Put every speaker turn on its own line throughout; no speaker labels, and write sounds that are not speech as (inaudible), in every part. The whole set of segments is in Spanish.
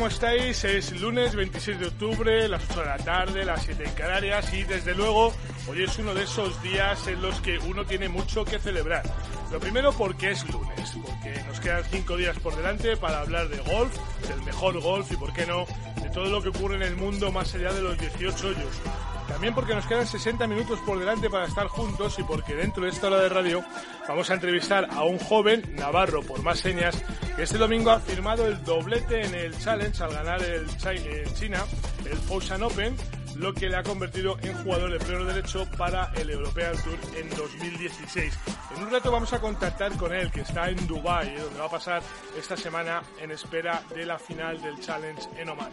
¿Cómo estáis? Es lunes 26 de octubre, las 8 de la tarde, las 7 en Canarias y desde luego hoy es uno de esos días en los que uno tiene mucho que celebrar. Lo primero porque es lunes, porque nos quedan 5 días por delante para hablar de golf, del mejor golf y por qué no, de todo lo que ocurre en el mundo más allá de los 18 hoyos. También porque nos quedan 60 minutos por delante para estar juntos y porque dentro de esta hora de radio vamos a entrevistar a un joven navarro por más señas que este domingo ha firmado el doblete en el Challenge al ganar el China el Foshan Open, lo que le ha convertido en jugador de pleno derecho para el European Tour en 2016. En un rato vamos a contactar con él, que está en Dubai, donde va a pasar esta semana en espera de la final del Challenge en Oman.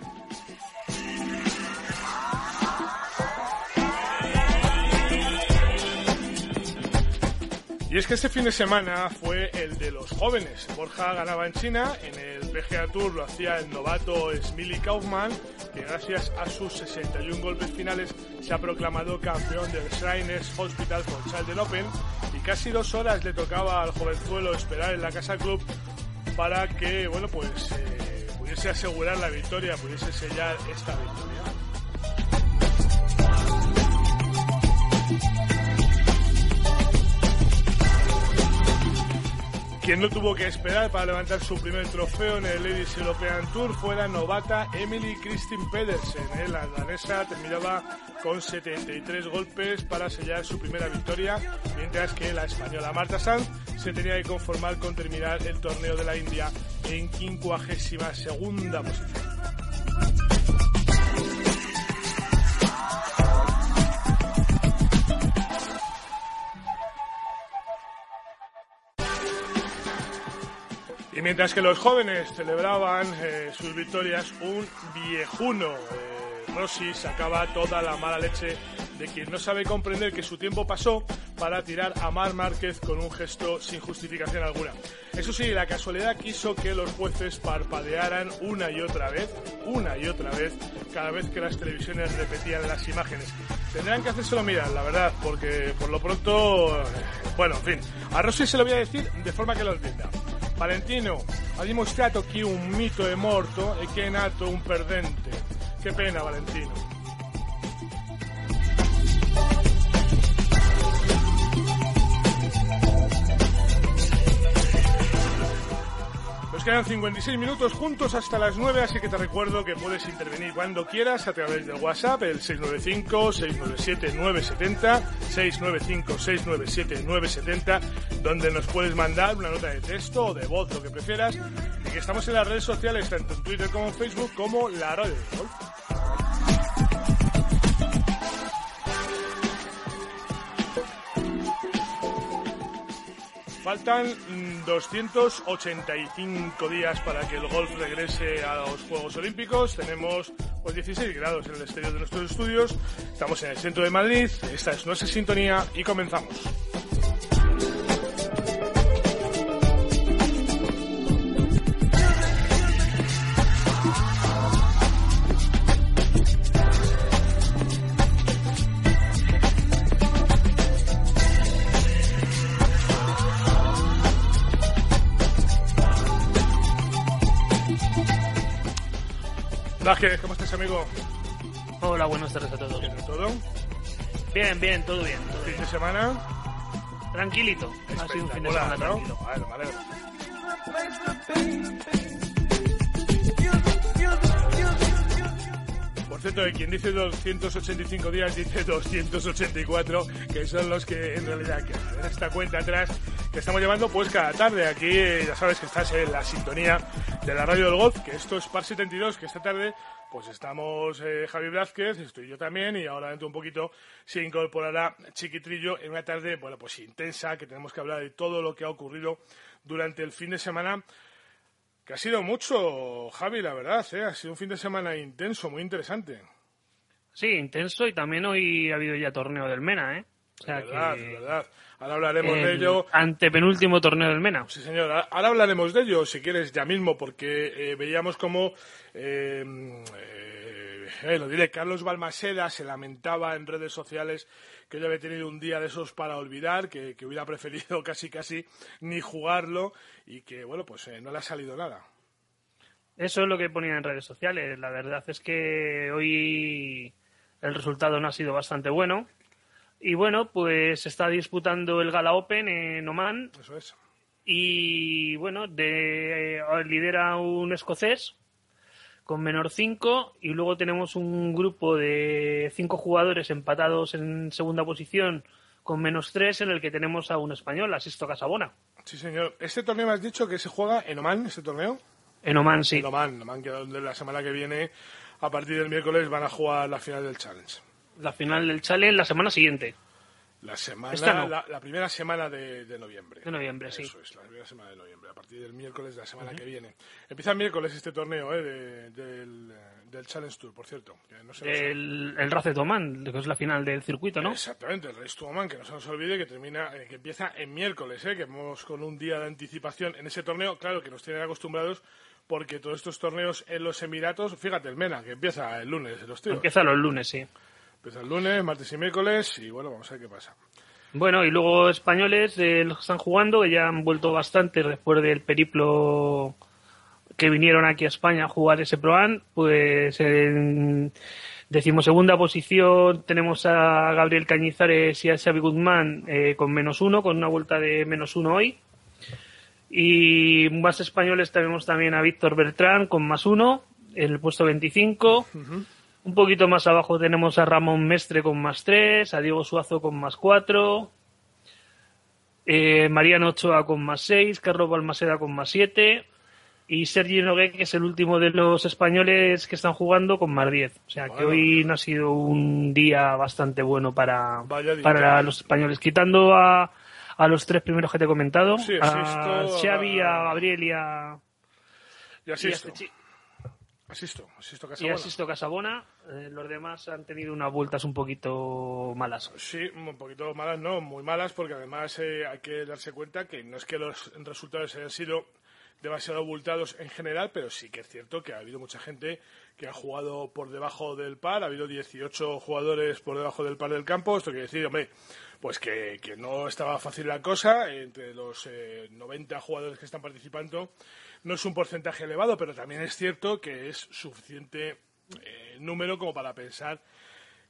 Y es que este fin de semana fue el de los jóvenes. Borja ganaba en China, en el PGA Tour lo hacía el novato Smiley Kaufman, que gracias a sus 61 golpes finales se ha proclamado campeón del Shriners Hospital for Children Open y casi dos horas le tocaba al jovenzuelo esperar en la Casa Club para que, bueno, pues eh, pudiese asegurar la victoria, pudiese sellar esta victoria. Quien no tuvo que esperar para levantar su primer trofeo en el Ladies European Tour fue la novata Emily Kristin Pedersen. ¿eh? La danesa terminaba con 73 golpes para sellar su primera victoria, mientras que la española Marta Sanz se tenía que conformar con terminar el torneo de la India en 52 segunda posición. Y mientras que los jóvenes celebraban eh, sus victorias, un viejuno, eh, Rossi, sacaba toda la mala leche de quien no sabe comprender que su tiempo pasó para tirar a Mar Márquez con un gesto sin justificación alguna. Eso sí, la casualidad quiso que los jueces parpadearan una y otra vez, una y otra vez, cada vez que las televisiones repetían las imágenes. Tendrán que hacérselo mirar, la verdad, porque por lo pronto, eh, bueno, en fin, a Rossi se lo voy a decir de forma que lo entienda. Valentino ha dimostrato che un mito è morto e che è nato un perdente. Che pena, Valentino. Quedan 56 minutos juntos hasta las 9, así que te recuerdo que puedes intervenir cuando quieras a través del WhatsApp, el 695-697-970, 695-697-970, donde nos puedes mandar una nota de texto o de voz, lo que prefieras, y que estamos en las redes sociales, tanto en Twitter como en Facebook, como la radio de golf. Faltan 285 días para que el golf regrese a los Juegos Olímpicos. Tenemos pues 16 grados en el exterior de nuestros estudios. Estamos en el centro de Madrid. Esta es nuestra sintonía y comenzamos. Vázquez, ¿cómo estás, amigo?
Hola, buenas tardes a todos.
¿Bien todo?
Bien, bien, todo bien. todo
¿Fin
bien.
de semana?
Tranquilito. Ha sido un fin de semana
¿no?
tranquilo.
Me alegro. Por cierto que quien dice 285 días dice 284, que son los que en realidad quedan. esta cuenta atrás estamos llevando pues cada tarde. Aquí ya sabes que estás en la sintonía de la radio del golf, que esto es Par 72, que esta tarde pues estamos eh, Javi Blázquez, estoy yo también y ahora dentro de un poquito se incorporará Chiquitrillo en una tarde, bueno, pues intensa, que tenemos que hablar de todo lo que ha ocurrido durante el fin de semana que ha sido mucho, Javi, la verdad, ¿eh? ha sido un fin de semana intenso, muy interesante.
Sí, intenso y también hoy ha habido ya torneo del Mena, ¿eh?
O sea verdad, que... verdad. Ahora hablaremos de ello.
Antepenúltimo torneo del Mena.
Sí, señor. Ahora hablaremos de ello, si quieres, ya mismo, porque eh, veíamos como, eh, eh, lo diré, Carlos Balmaseda se lamentaba en redes sociales que yo había tenido un día de esos para olvidar, que, hubiera (laughs) preferido casi casi ni jugarlo y que, bueno, pues eh, no le ha salido nada.
Eso es lo que ponía en redes sociales. La verdad es que hoy el resultado no ha sido bastante bueno. Y bueno, pues está disputando el Gala Open en Oman.
Eso es.
Y bueno, de, eh, lidera un escocés con menor 5 y luego tenemos un grupo de 5 jugadores empatados en segunda posición con menos 3 en el que tenemos a un español, Asisto Casabona.
Sí, señor. ¿Este torneo me has dicho que se juega en Oman, este torneo?
En Oman, sí.
En Oman, Oman que la semana que viene, a partir del miércoles, van a jugar la final del Challenge.
La final del Challenge la semana siguiente.
La semana, la, primera semana de, noviembre.
De noviembre, sí.
Eso es, la primera semana de noviembre, a partir del miércoles de la semana que viene. Empieza el miércoles este torneo ¿eh? del, del, Challenge Tour, por cierto.
el, el Race Oman, que es la final del circuito, ¿no?
Exactamente, el Race Oman, que no se nos olvide que termina, eh, que empieza en miércoles, ¿eh? que vamos con un día de anticipación en ese torneo, claro que nos tienen acostumbrados porque todos estos torneos en los Emiratos, fíjate, el MENA, que empieza el lunes, los tíos.
Empieza los lunes, sí.
Empieza el lunes, martes y miércoles y bueno, vamos a ver qué pasa.
Bueno, y luego españoles, eh, los que están jugando, que ya han vuelto bastante después del periplo que vinieron aquí a España a jugar ese Proan, pues en decimosegunda posición tenemos a Gabriel Cañizares y a Xavi Guzmán eh, con menos uno, con una vuelta de menos uno hoy. Y más españoles tenemos también a Víctor Bertrán con más uno, en el puesto 25. Un poquito más abajo tenemos a Ramón Mestre con más 3, a Diego Suazo con más 4, eh, Mariano Ochoa con más 6, Carlos Balmaseda con más 7 y Sergi Nogué, que es el último de los españoles que están jugando, con más 10. O sea que hoy no ha sido un día bastante bueno para, para los españoles, quitando a, a los tres primeros que te he comentado, a Xavi, a Gabriel y a...
Y a este Asisto, asisto Casabona.
Y asisto Casabona. Eh, los demás han tenido unas vueltas un poquito malas.
Sí, un poquito malas, no, muy malas, porque además eh, hay que darse cuenta que no es que los resultados hayan sido demasiado abultados en general, pero sí que es cierto que ha habido mucha gente que ha jugado por debajo del par, ha habido 18 jugadores por debajo del par del campo, esto quiere decir, hombre, pues que, no estaba fácil la cosa, entre los 90 eh, jugadores que están participando, no es un porcentaje elevado, pero también es cierto que es suficiente eh, número como para pensar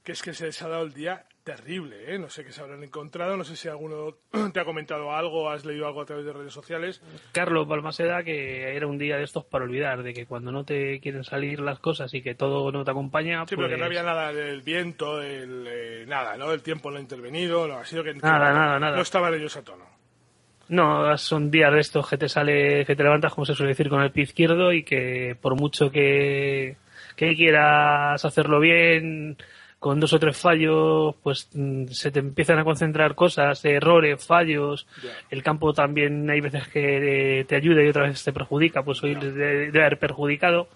que es que se les ha dado el día terrible, ¿eh? No sé qué se habrán encontrado, no sé si alguno (clears throat) te ha comentado algo, has leído algo a través de redes sociales.
Carlos Balmaseda, que era un día de estos para olvidar, de que cuando no te quieren salir las cosas y que todo no te acompaña...
Sí, pero que no
pues
había nada del viento, el, eh, nada, ¿no? El tiempo no ha intervenido, no, ha sido que,
nada, nada, nada.
no estaban ellos a tono.
No, son días de estos que te sale, que te levantas, como se suele decir, con el pie izquierdo y que por mucho que, que quieras hacerlo bien con dos o tres fallos, pues mm, se te empiezan a concentrar cosas, errores, fallos. El campo también hay veces que te ayuda y otras veces te perjudica, pues hoy debe, haber perjudicado.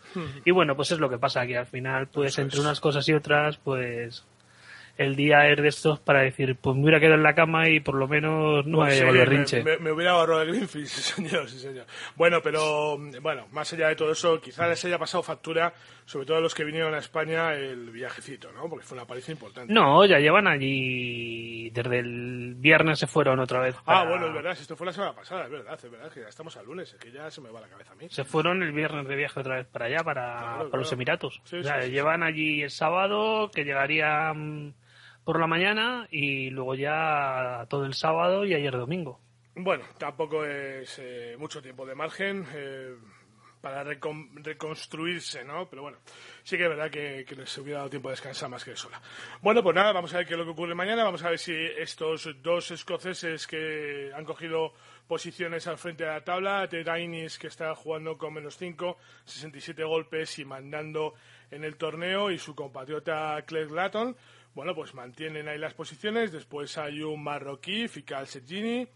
Y bueno, pues es lo que pasa, que al final, pues entre unas cosas y otras, pues el día es de estos para decir, pues me hubiera quedado en la cama y por lo menos no pues me rinche.
Me, hubiera ahorrado el Greenfield, (laughs) sí señor, sí señor. Bueno, pero bueno, más allá de todo eso, quizás les haya pasado factura, sobre todo a los que vinieron a España, el viajecito, ¿no? Porque fue una paliza importante.
No, ya llevan allí, desde el viernes se fueron otra vez.
Ah, bueno, es verdad, esto fue la semana pasada, es verdad, es verdad, que ya estamos al lunes, es que ya se me va la cabeza a mí.
Se fueron el viernes de viaje otra vez para allá, para, los Emiratos. o sea, llevan allí el sábado, que llegarían por la mañana y luego ya todo el sábado y ayer domingo.
Bueno, tampoco es eh, mucho tiempo de margen. Eh, para reconstruirse, ¿no? Pero bueno, sí que es verdad que, les hubiera dado tiempo de descansar más que sola. Bueno, pues nada, vamos a ver qué es lo que ocurre mañana. Vamos a ver si estos dos escoceses que han cogido posiciones al frente de la tabla, Ted Dainis, que está jugando con menos 5, 67 golpes y mandando en el torneo, y su compatriota Claire Glatton, bueno, pues mantienen ahí las posiciones. Después hay un marroquí, Fikal Sergini,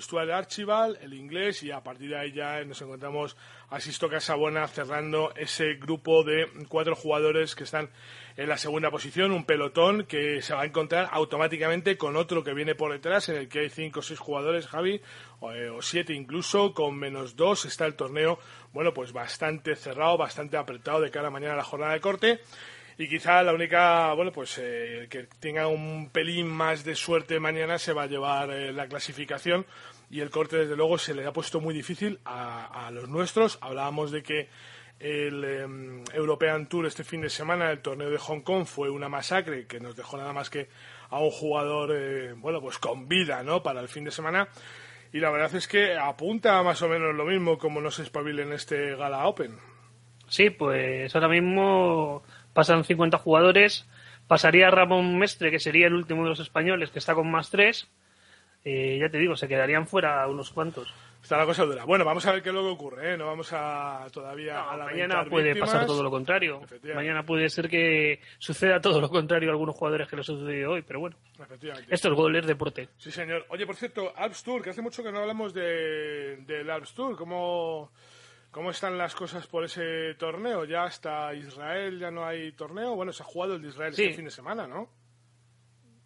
Stuart Archibald, el inglés, y a partir de ahí ya nos encontramos a Casabona cerrando ese grupo de cuatro jugadores que están en la segunda posición, un pelotón que se va a encontrar automáticamente con otro que viene por detrás, en el que hay cinco o seis jugadores, Javi, o, eh, siete incluso, con menos dos está el torneo, bueno, pues bastante cerrado, bastante apretado de cara a mañana a la jornada de corte y quizá la única, bueno, pues eh, que tenga un pelín más de suerte mañana se va a llevar eh, la clasificación y el corte desde luego se le ha puesto muy difícil a, los nuestros. Hablábamos de que el em, European Tour este fin de semana, el torneo de Hong Kong, fue una masacre que nos dejó nada más que a un jugador, eh, bueno, pues con vida, ¿no? Para el fin de semana. Y la verdad es que apunta más o menos lo mismo como nos espabile en este Gala Open.
Sí, pues ahora mismo pasan 50 jugadores, pasaría Ramón Mestre, que sería el último de los españoles, que está con más tres, eh, ya te digo, se quedarían fuera unos cuantos.
Está la cosa dura. Bueno, vamos a ver qué luego ocurre, ¿eh? No vamos a todavía a
Mañana puede pasar todo lo contrario. Mañana puede ser que suceda todo lo contrario a algunos jugadores que lo sucedido hoy, pero bueno. Esto es gol, es deporte.
Sí, señor. Oye, por cierto, Alps Tour, que hace mucho que no hablamos de, del Alps Tour. ¿Cómo, ¿Cómo están las cosas por ese torneo? Ya hasta Israel ya no hay torneo. Bueno, se ha jugado el de Israel este fin de semana, ¿no?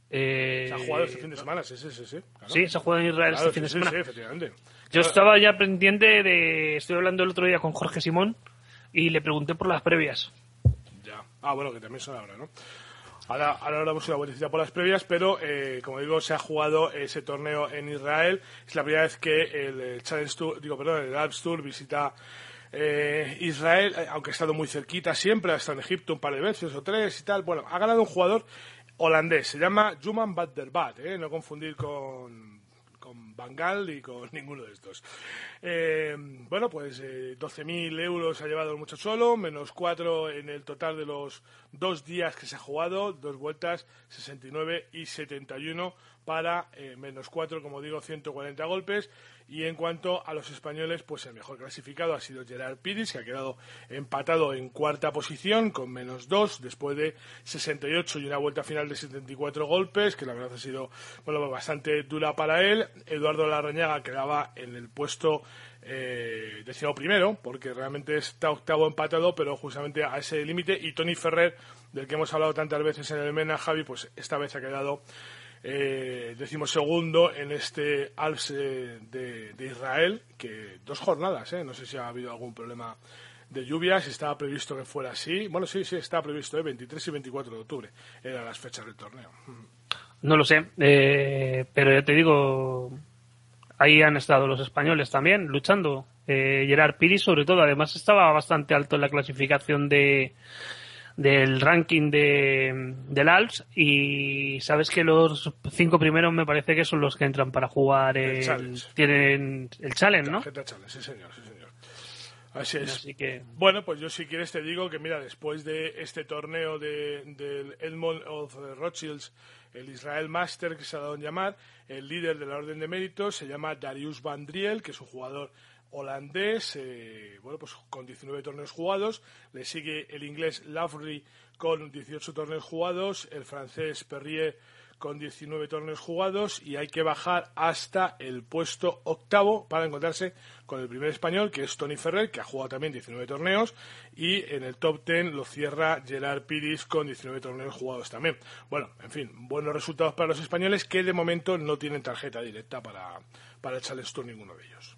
Eh...
Se ha jugado este fin de semana, sí, sí, sí. Sí,
sí se ha jugado en Israel este fin de semana.
Sí, efectivamente.
Yo estaba ya pendiente de. Estoy hablando el otro día con Jorge Simón y le pregunté por las previas.
Ya. Ah, bueno, que también son ahora, ¿no? Ahora, ahora damos una vueltecita por las previas, pero eh, como digo, se ha jugado ese torneo en Israel. Es la primera vez que el Challenge Tour, digo, perdón, el Alps Tour visita eh, Israel, eh, aunque ha estado muy cerquita siempre, ha estado en Egipto un par de veces o tres y tal. Bueno, ha ganado un jugador holandés, se llama Juman Badderbat, eh, no confundir con con Bangal y con (laughs) ninguno de estos. Eh, bueno, pues eh, 12.000 euros ha llevado el muchacho solo, menos 4 en el total de los dos días que se ha jugado, dos vueltas, 69 y 71 para eh, menos 4, como digo, 140 golpes. Y en cuanto a los españoles, pues el mejor clasificado ha sido Gerard Piris, que ha quedado empatado en cuarta posición con menos 2 después de 68 y una vuelta final de 74 golpes, que la verdad ha sido bueno, bastante dura para él. Eduardo Larrañaga quedaba en el puesto eh, primero, porque realmente está octavo empatado, pero justamente a ese límite. Y Tony Ferrer, del que hemos hablado tantas veces en el MENA, Javi, pues esta vez ha quedado eh, segundo en este Alps eh, de, Israel, que dos jornadas, eh, no sé si ha habido algún problema de lluvias, estaba previsto que fuera así. Bueno, sí, sí, estaba previsto, eh, 23 y 24 de octubre eran las fechas del torneo.
No lo sé, eh, pero ya te digo, ahí han estado los españoles también luchando. Gerard Piri, sobre todo, además estaba bastante alto en la clasificación de, del ranking de, del Alps y sabes que los cinco primeros me parece que son los que entran para jugar el, tienen el challenge, ¿no?
sí señor, sí señor. Así es. Bueno, pues yo si quieres te digo que mira, después de este torneo de, del Edmond of Rothschilds, el Israel Master que se ha dado en llamar, el líder de la Orden de Méritos se llama Darius Vandriel, que es un jugador holandés, eh, bueno, pues con 19 torneos jugados. Le sigue el inglés Lafry con 18 torneos jugados, el francés Perrier con 19 torneos jugados y hay que bajar hasta el puesto octavo para encontrarse con el primer español, que es Tony Ferrer, que ha jugado también 19 torneos, y en el top 10 lo cierra Gerard Piris con 19 torneos jugados también. Bueno, en fin, buenos resultados para los españoles que de momento no tienen tarjeta directa para, para el Challenge ninguno de ellos.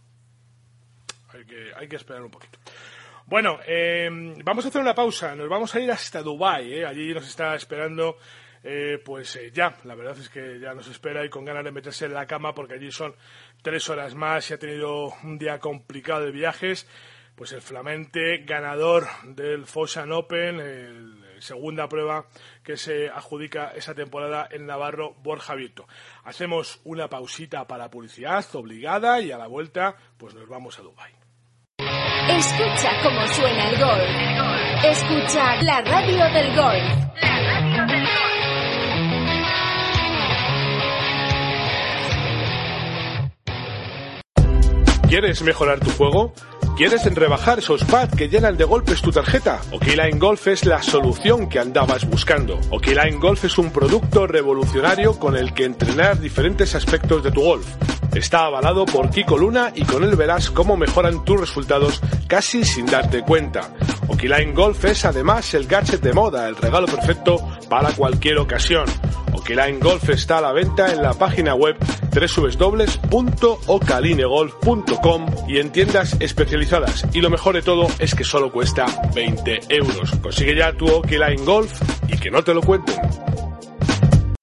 Hay que, esperar un poquito. Bueno, em, vamos a hacer una pausa. Nos vamos a ir hasta Dubái. ¿eh? Allí nos está esperando, eh, pues eh, ya. La verdad es que ya nos espera y con ganas de meterse en la cama porque allí son tres horas más y ha tenido un día complicado de viajes. Pues el flamente ganador del Foshan Open, el segunda prueba que se adjudica esa temporada en Navarro, Borja Vito. Hacemos una pausita para publicidad obligada y a la vuelta, pues nos vamos a Dubái.
Escucha cómo suena el golf. Escucha la radio del golf. La radio del
golf. ¿Quieres mejorar tu juego? ¿Quieres rebajar esos pads que llenan de golpes tu tarjeta? Okiline Golf es la solución que andabas buscando. Okiline Golf es un producto revolucionario con el que entrenar diferentes aspectos de tu golf. Está avalado por Kiko Luna y con él verás cómo mejoran tus resultados casi sin darte cuenta. Okiline Golf es además el gadget de moda, el regalo perfecto para cualquier ocasión. Okiline Golf está a la venta en la página web www.ocalinegolf.com y en tiendas especializadas. Y lo mejor de todo es que solo cuesta 20 euros. Consigue ya tu Okiline Golf y que no te lo cuenten.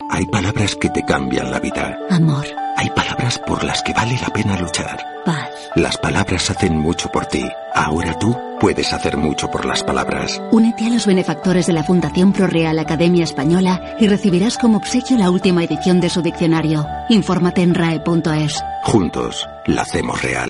Hay palabras que te cambian la vida.
Amor.
Hay palabras por las que vale la pena luchar.
Paz.
Las palabras hacen mucho por ti. Ahora tú puedes hacer mucho por las palabras.
Únete a los benefactores de la Fundación ProReal Academia Española y recibirás como obsequio la última edición de su diccionario. Infórmate en rae.es.
Juntos, la hacemos real.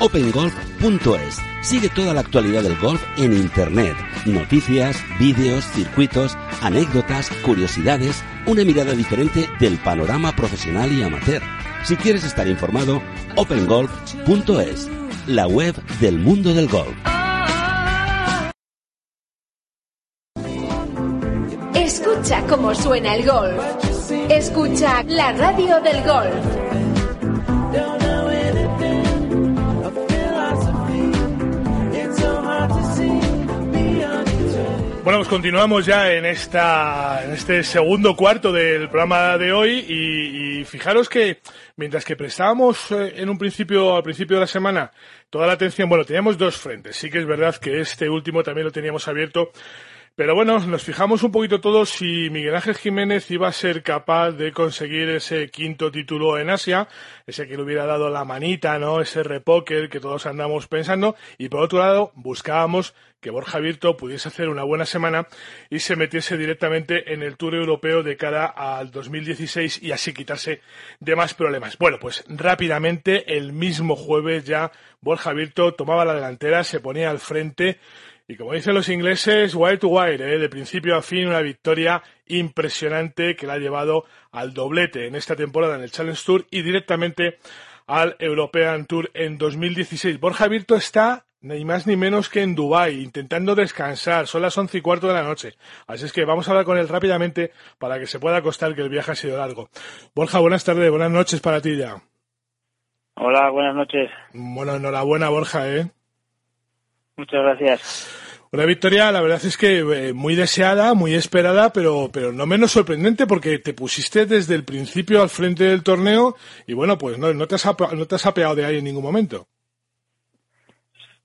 OpenGolf.es Sigue toda la actualidad del golf en Internet. Noticias, vídeos, circuitos, anécdotas, curiosidades, una mirada diferente del panorama profesional y amateur. Si quieres estar informado, opengolf.es, la web del mundo del golf.
Escucha cómo suena el golf. Escucha la radio del golf.
Bueno, pues continuamos ya en esta en este segundo cuarto del programa de hoy y, fijaros que mientras que prestábamos eh, en un principio al principio de la semana toda la atención, bueno, teníamos dos frentes. Sí que es verdad que este último también lo teníamos abierto pero bueno, nos fijamos un poquito todos si Miguel Ángel Jiménez iba a ser capaz de conseguir ese quinto título en Asia, ese que le hubiera dado la manita, ¿no? Ese repóker que todos andamos pensando. Y por otro lado, buscábamos que Borja Virto pudiese hacer una buena semana y se metiese directamente en el Tour Europeo de cara al 2016 y así quitarse de más problemas. Bueno, pues rápidamente, el mismo jueves ya Borja Virto tomaba la delantera, se ponía al frente y como dicen los ingleses, wire to wire, ¿eh? de principio a fin, una victoria impresionante que la ha llevado al doblete en esta temporada en el Challenge Tour y directamente al European Tour en 2016. Borja Virto está ni más ni menos que en Dubái, intentando descansar. Son las once y cuarto de la noche. Así es que vamos a hablar con él rápidamente para que se pueda acostar que el viaje ha sido largo. Borja, buenas tardes, buenas noches para ti ya.
Hola, buenas noches.
Bueno, enhorabuena, Borja, ¿eh?
Muchas gracias.
Una victoria, la verdad es que eh, muy deseada, muy esperada, pero, pero no menos sorprendente porque te pusiste desde el principio al frente del torneo y bueno, pues no, no, te, has no te has apeado de ahí en ningún momento.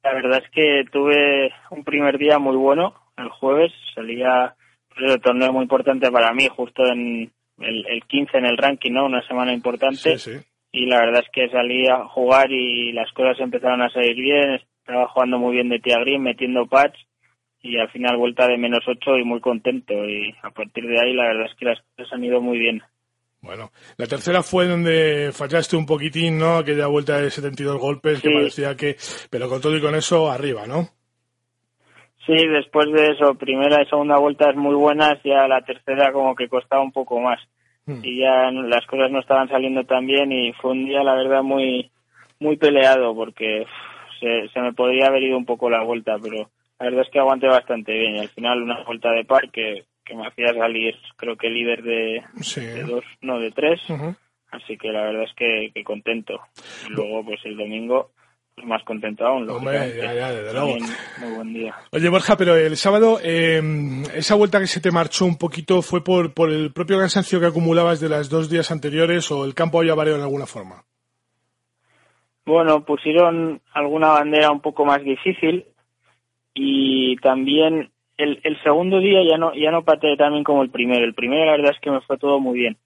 La verdad es que tuve un primer día muy bueno el jueves, salía pues, el torneo muy importante para mí, justo en el, el 15 en el ranking, ¿no? Una semana importante.
Sí, sí.
Y la verdad es que salí a jugar y las cosas empezaron a salir bien, estaba jugando muy bien de tía green, metiendo patch y al final vuelta de menos 8 y muy contento y a partir de ahí la verdad es que las cosas han ido muy bien.
Bueno, la tercera fue donde fallaste un poquitín, ¿no? Aquella vuelta de 72 golpes que parecía que, pero con todo y con eso arriba, ¿no?
Sí, después de eso, primera y segunda vueltas muy buenas, ya la tercera como que costaba un poco más. Hmm. Y ya las cosas no estaban saliendo tan bien y fue un día, la verdad, muy muy peleado porque se, se me podría haber ido un poco la vuelta, pero la verdad es que aguanté bastante bien y al final una vuelta de par que, que me hacía salir creo que líder de, dos, no de tres, así que la verdad es que, que contento. Y luego pues el domingo pues más contento aún.
Hombre, ya, ya, desde luego.
Muy buen día.
Oye, Borja, pero el sábado, eh, esa vuelta que se te marchó un poquito, ¿fue por, por el propio cansancio que acumulabas de las dos días anteriores o el campo había variado en alguna forma?
Bueno, pusieron alguna bandera un poco más difícil, y también el, el segundo día ya no, ya no pateé tan bien como el primero. El primero la verdad es que me fue todo muy bien.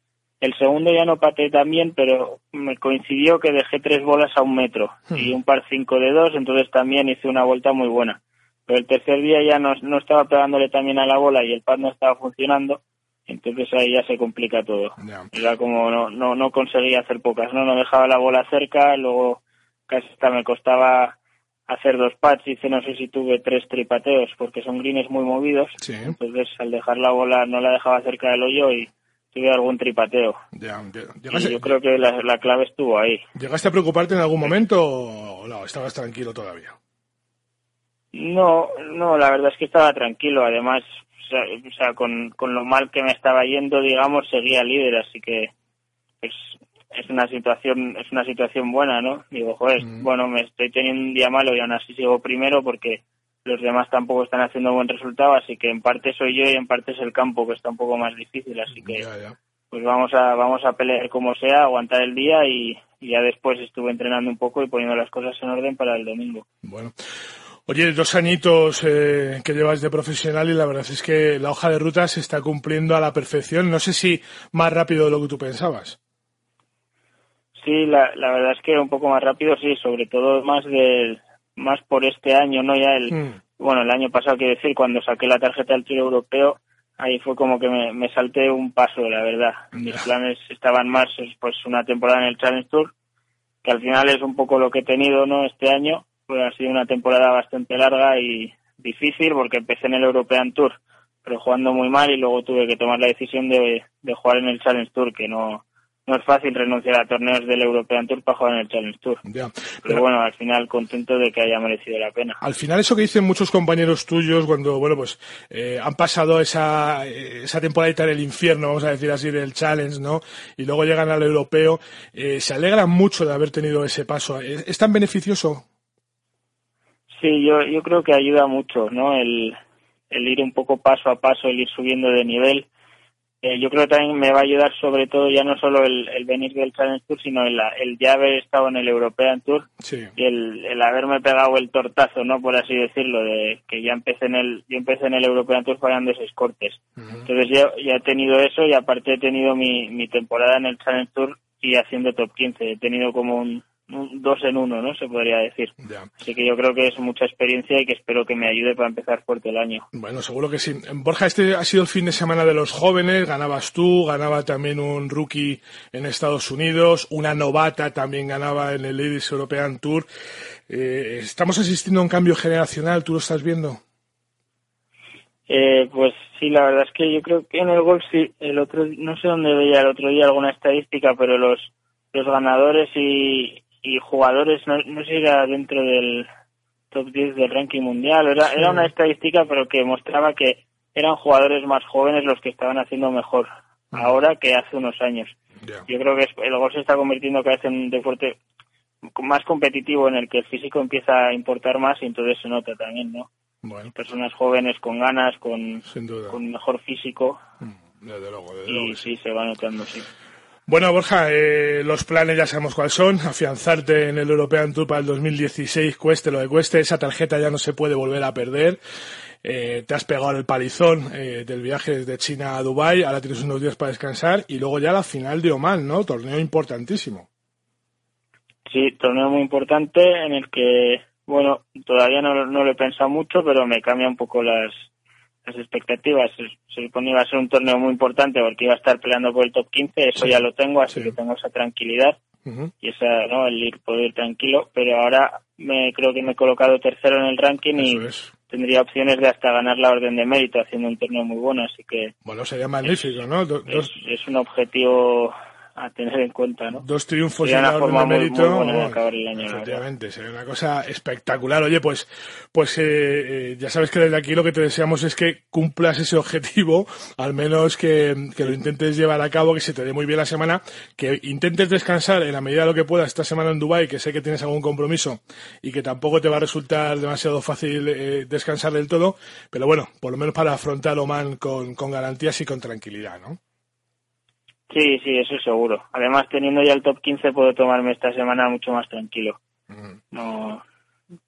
El segundo ya no pateé tan bien, pero me coincidió que dejé tres bolas a un metro y un par cinco de dos, entonces también hice una vuelta muy buena. Pero el tercer día ya no, no estaba pegándole también a la bola y el pad no estaba funcionando, entonces ahí ya se complica todo. Era como no, no, no conseguía hacer pocas, no, no dejaba la bola cerca, luego casi hasta me costaba hacer dos pads, hice no sé si tuve tres tripateos porque son greens muy movidos, entonces al dejar la bola no la dejaba cerca del hoyo y tuve algún tripateo. y yo creo que la, la, clave estuvo ahí.
¿Llegaste a preocuparte en algún momento o no? ¿Estabas tranquilo todavía?
No, no, la verdad es que estaba tranquilo. Además, o sea, con, con lo mal que me estaba yendo, digamos, seguía líder, así que pues, es una situación es una situación buena, ¿no? Digo, joder, mm. bueno, me estoy teniendo un día malo y aún así sigo primero porque los demás tampoco están haciendo buen resultado, así que en parte soy yo y en parte es el campo que está un poco más difícil, así que pues vamos a vamos a pelear como sea, aguantar el día y, ya después estuve entrenando un poco y poniendo las cosas en orden para el domingo.
Bueno. Oye, dos añitos eh, que llevas de profesional y la verdad es que la hoja de ruta se está cumpliendo a la perfección. No sé si más rápido de lo que tú pensabas.
Sí, la, la verdad es que un poco más rápido, sí, sobre todo más del, más por este año, ¿no? Ya el, hmm. bueno, el año pasado, quiero decir, cuando saqué la tarjeta del Tour Europeo, ahí fue como que me, me salté un paso, la verdad. Mis planes estaban más, pues, una temporada en el Challenge Tour, que al final es un poco lo que he tenido, ¿no? Este año, pues ha sido una temporada bastante larga y difícil, porque empecé en el European Tour, pero jugando muy mal y luego tuve que tomar la decisión de, de jugar en el Challenge Tour, que no, no es fácil renunciar a torneos del European Tour para jugar en el Challenge Tour. pero, bueno, al final contento de que haya merecido la pena.
Al final eso que dicen muchos compañeros tuyos cuando, bueno, pues eh, han pasado esa, esa temporadita del infierno, vamos a decir así, del Challenge, ¿no? Y luego llegan al Europeo, eh, se alegran mucho de haber tenido ese paso. ¿Es, tan beneficioso?
Sí, yo, yo creo que ayuda mucho, ¿no? El, el ir un poco paso a paso, el ir subiendo de nivel eh, yo creo que también me va a ayudar sobre todo ya no solo el, venir del Challenge Tour, sino el, el, ya haber estado en el European Tour y el, el, haberme pegado el tortazo, ¿no? Por así decirlo, de que ya empecé en el, yo empecé en el European Tour fallando seis cortes. Entonces ya, ya he tenido eso y aparte he tenido mi, mi temporada en el Challenge Tour y haciendo top 15. He tenido como un, dos en uno, ¿no? Se podría decir. Así que yo creo que es mucha experiencia y que espero que me ayude para empezar fuerte el año.
Bueno, seguro que sí. Borja, este ha sido el fin de semana de los jóvenes. Ganabas tú, ganaba también un rookie en Estados Unidos, una novata también ganaba en el Ladies European Tour. Eh, ¿Estamos asistiendo a un cambio generacional? ¿Tú lo estás viendo?
Eh, pues sí, la verdad es que yo creo que en el golf sí. El otro, no sé dónde veía el otro día alguna estadística, pero los los ganadores y, y jugadores, no, no sé si era dentro del top 10 del ranking mundial, era, era una estadística pero que mostraba que eran jugadores más jóvenes los que estaban haciendo mejor ahora que hace unos años. Yo creo que el gol se está convirtiendo cada vez en un deporte más competitivo en el que el físico empieza a importar más y entonces se nota también, ¿no? Bueno. Personas jóvenes con ganas, con, con mejor físico.
Mm, desde luego,
y sí, se va notando, sí.
Bueno, Borja, eh, los planes ya sabemos cuáles son. Afianzarte en el European Tour para el 2016, cueste lo que cueste. Esa tarjeta ya no se puede volver a perder. Eh, te has pegado el palizón eh, del viaje desde China a Dubai. Ahora tienes unos días para descansar. Y luego ya la final de Oman, ¿no? Torneo importantísimo.
Sí, torneo muy importante en el que, bueno, todavía no, no lo he pensado mucho, pero me cambia un poco las, las expectativas. Se, supone que iba a ser un torneo muy importante porque iba a estar peleando por el top 15, eso ya lo tengo, así que tengo esa tranquilidad y esa, ¿no? el ir, poder ir tranquilo, pero ahora me creo que me he colocado tercero en el ranking y tendría opciones de hasta ganar la orden de mérito haciendo un torneo muy bueno, así que...
Bueno, sería magnífico, ¿no?
es un objetivo a tener en cuenta, ¿no?
Dos triunfos y una forma de mérito. Muy, acabar el año, efectivamente, sería una cosa espectacular. Oye, pues, pues eh, eh, ya sabes que desde aquí lo que te deseamos es que cumplas ese objetivo, al menos que, que, lo intentes llevar a cabo, que se te dé muy bien la semana, que intentes descansar en la medida de lo que puedas esta semana en Dubai, que sé que tienes algún compromiso y que tampoco te va a resultar demasiado fácil eh, descansar del todo, pero bueno, por lo menos para afrontar Oman con, con garantías y con tranquilidad, ¿no?
Sí, sí, eso es seguro. Además, teniendo ya el top 15, puedo tomarme esta semana mucho más tranquilo. No,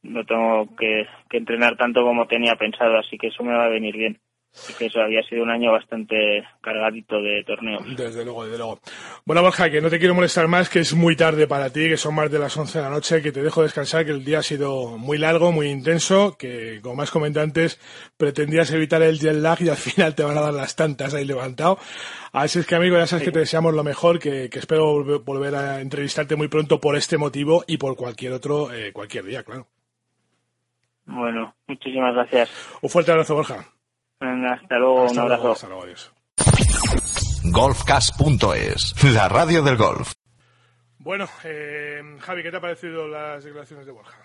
no tengo que, que entrenar tanto como tenía pensado, así que eso me va a venir bien. Así que eso había sido un año bastante cargadito de torneos.
Desde luego, desde luego. Bueno, Borja, que no te quiero molestar más, que es muy tarde para ti, que son más de las 11 de la noche, que te dejo descansar, que el día ha sido muy largo, muy intenso, que como más comentantes pretendías evitar el jet lag y al (laughs) final te van a dar las tantas ahí levantado. Así es que, amigo, ya sabes que te deseamos lo mejor, que, que espero volver a entrevistarte muy pronto por este motivo y por cualquier otro, eh, cualquier día, claro.
Bueno, muchísimas gracias.
Un fuerte abrazo, Borja.
Venga, hasta luego,
Hasta
un
luego,
abrazo.
hasta luego, adiós.
Golfcast.es, la radio del golf.
Bueno, eh, Javi, ¿qué te ha parecido las declaraciones de Borja?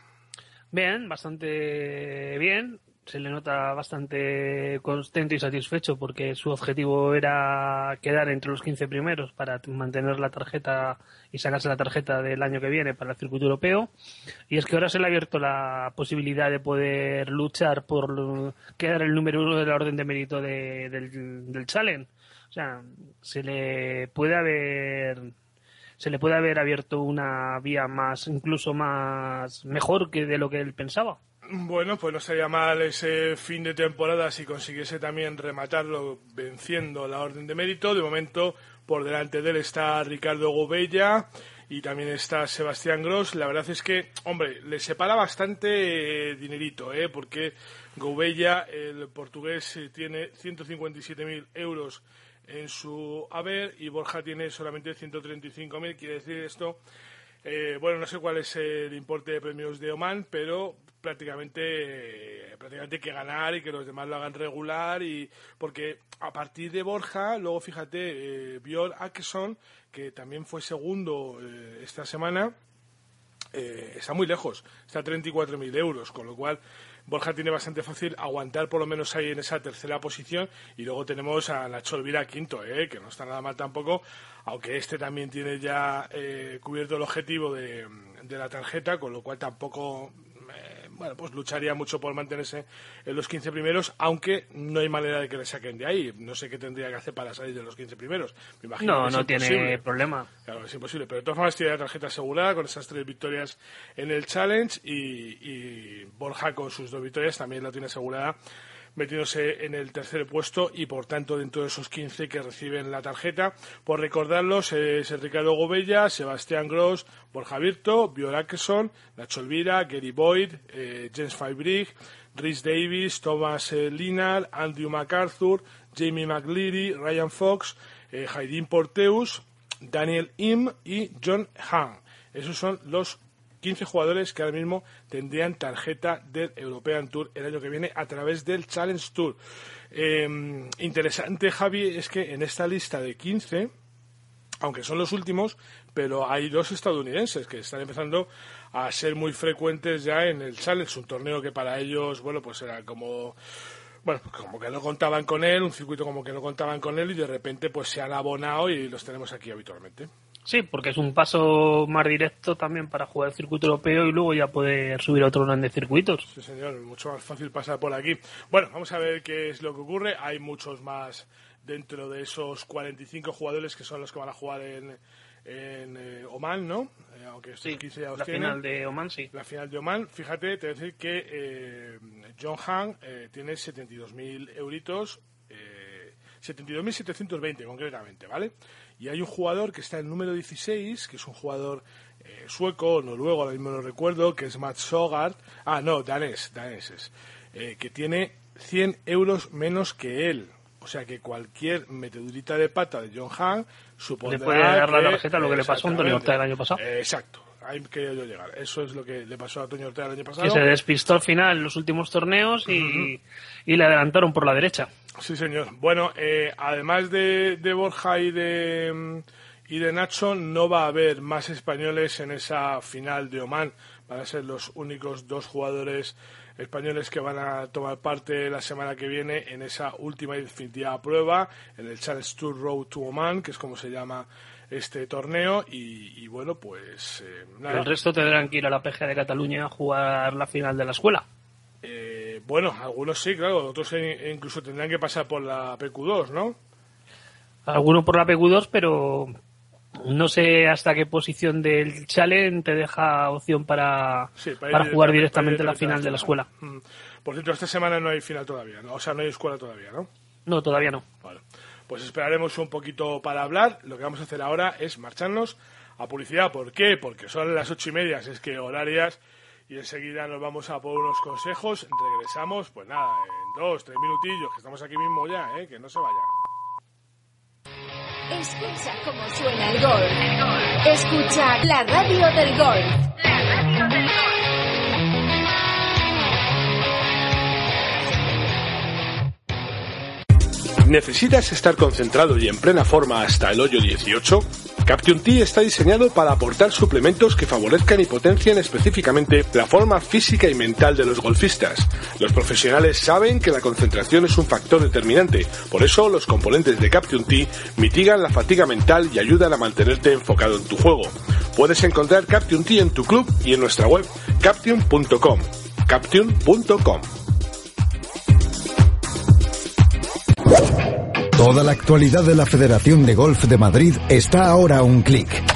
Bien, bastante bien. Se le nota bastante contento y satisfecho porque su objetivo era quedar entre los 15 primeros para mantener la tarjeta y sacarse la tarjeta del año que viene para el circuito europeo. Y es que ahora se le ha abierto la posibilidad de poder luchar por quedar el número uno de la orden de mérito de- del, del Challenge. O sea, se le puede haber se le puede haber abierto una vía más, incluso más mejor que de lo que él pensaba.
Bueno, pues no sería mal ese fin de temporada si consiguiese también rematarlo venciendo la orden de mérito. De momento, por delante de él está Ricardo Gobella y también está Sebastián Gross. La verdad es que, hombre, le separa bastante eh, dinerito, ¿eh? porque Gobella, el portugués, eh, tiene 157.000 euros en su haber y Borja tiene solamente 135.000. Quiere decir esto eh, bueno, no sé cuál es el importe de premios de Oman, pero prácticamente, prácticamente que ganar y que los demás lo hagan regular. y Porque a partir de Borja, luego fíjate, eh, Björn que también fue segundo eh, esta semana, eh, está muy lejos, está a 34.000 euros, con lo cual Borja tiene bastante fácil aguantar por lo menos ahí en esa tercera posición y luego tenemos a Nacho Elvira quinto, eh, que no está nada mal tampoco, aunque este también tiene ya cubierto el objetivo de, la tarjeta, con lo cual tampoco bueno, pues lucharía mucho por mantenerse en los 15 primeros, aunque no hay manera de que le saquen de ahí. No sé qué tendría que hacer para salir de los 15 primeros. Me imagino
No,
que
no tiene
imposible.
problema.
Claro, es imposible. Pero de todas formas tiene la tarjeta asegurada con esas tres victorias en el Challenge y, y Borja con sus dos victorias también la tiene asegurada metiéndose en el tercer puesto y por tanto dentro de esos 15 que reciben la tarjeta. Por recordarlos, es Ricardo Gobella, Sebastián Gross, Borja Virto, Björn Akeson, Nacho Elvira, Gary Boyd, eh, James Fybrig, Rhys Davis, Thomas eh, Linal, Andrew MacArthur, Jamie McLeary, Ryan Fox, eh, Porteus, Daniel Im y John Hahn. Esos son los 15 jugadores que ahora mismo tendrían tarjeta del European Tour el año que viene a través del Challenge Tour. Eh, interesante, Javi, es que en esta lista de 15, aunque son los últimos, pero hay dos estadounidenses que están empezando a ser muy frecuentes ya en el Challenge, un torneo que para ellos, bueno, pues era como bueno, como que no contaban con él, un circuito como que no contaban con él y de repente pues se han abonado y los tenemos aquí habitualmente.
Sí, porque es un paso más directo también para jugar el circuito europeo y luego ya poder subir a otro grande circuitos.
Sí, señor, mucho más fácil pasar por aquí. Bueno, vamos a ver qué es lo que ocurre. Hay muchos más dentro de esos 45 jugadores que son los que van a jugar en, en eh, Oman, ¿no? Eh, aunque estos
Sí,
15 ya los
la
tienen.
final de Oman, sí.
La final de Oman, fíjate, te voy a decir que eh, John Han eh, tiene 72.000 euritos, 72.720 concretamente, ¿vale? Y hay un jugador que está en el número 16, que es un jugador eh, sueco, noruego, ahora mismo no recuerdo, que es Matt Sogard. Ah, no, danés, danés es. eh, que tiene 100 euros menos que él. O sea que cualquier metedurita de pata de John Han supondrá
Le puede dar la tarjeta lo que le pasó a Antonio Ortega el año pasado.
Eh, exacto, ahí quería yo llegar. Eso es lo que le pasó a Antonio Ortega el año pasado.
Que se despistó al final en los últimos torneos y, y le adelantaron por la derecha.
Sí, señor. Bueno, eh, además de, de Borja y de, mm, y de Nacho, no va a haber más españoles en esa final de Oman. Van a ser los únicos dos jugadores españoles que van a tomar parte la semana que viene en esa última y definitiva prueba, en el Challenge Tour Road to Oman, que es como se llama este torneo. Y, y bueno, pues eh, nada.
El resto tendrán que ir a la PGA de Cataluña a jugar la final de la escuela.
Eh, bueno, algunos sí, claro, otros incluso tendrán que pasar por la PQ2, ¿no?
Algunos por la PQ2, pero No sé hasta qué posición del challenge te deja opción para,
Sí,
para, jugar
directamente-
la final de la escuela.
Mm. Por cierto, esta semana no hay final todavía, ¿no? o sea, no hay escuela todavía, ¿no?
No, todavía no.
Vale. Pues esperaremos un poquito para hablar. Lo que vamos a hacer ahora es marcharnos a publicidad. ¿Por qué? Porque son las ocho y media, es que horarias. Y enseguida nos vamos a por unos consejos. Regresamos, pues nada, en dos, tres minutillos, que estamos aquí mismo ya, ¿eh? Que no se vaya.
Escucha cómo suena el golf. Escucha la radio del golf.
¿Necesitas estar concentrado y en plena forma hasta el hoyo 18? Caption T está diseñado para aportar suplementos que favorezcan y potencien específicamente la forma física y mental de los golfistas. Los profesionales saben que la concentración es un factor determinante, por eso los componentes de Caption T mitigan la fatiga mental y ayudan a mantenerte enfocado en tu juego. Puedes encontrar Caption T en tu club y en nuestra web caption.com. caption.com.
Toda la actualidad de la Federación de Golf de Madrid está ahora a un clic.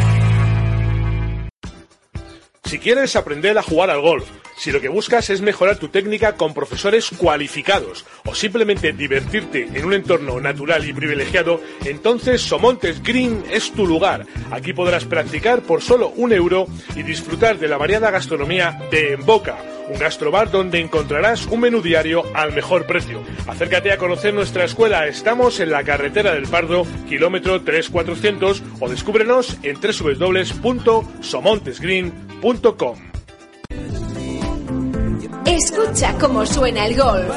Si quieres aprender a jugar al golf, si lo que buscas es mejorar tu técnica con profesores cualificados o simplemente divertirte en un entorno natural y privilegiado, entonces Somontes Green es tu lugar. Aquí podrás practicar por solo un euro y disfrutar de la variada gastronomía de En Boca, un gastrobar donde encontrarás un menú diario al mejor precio. Acércate a conocer nuestra escuela. Estamos en la carretera del Pardo, kilómetro 3400 o descúbrenos en www.somontesgreen.com.
Escucha cómo suena el golf.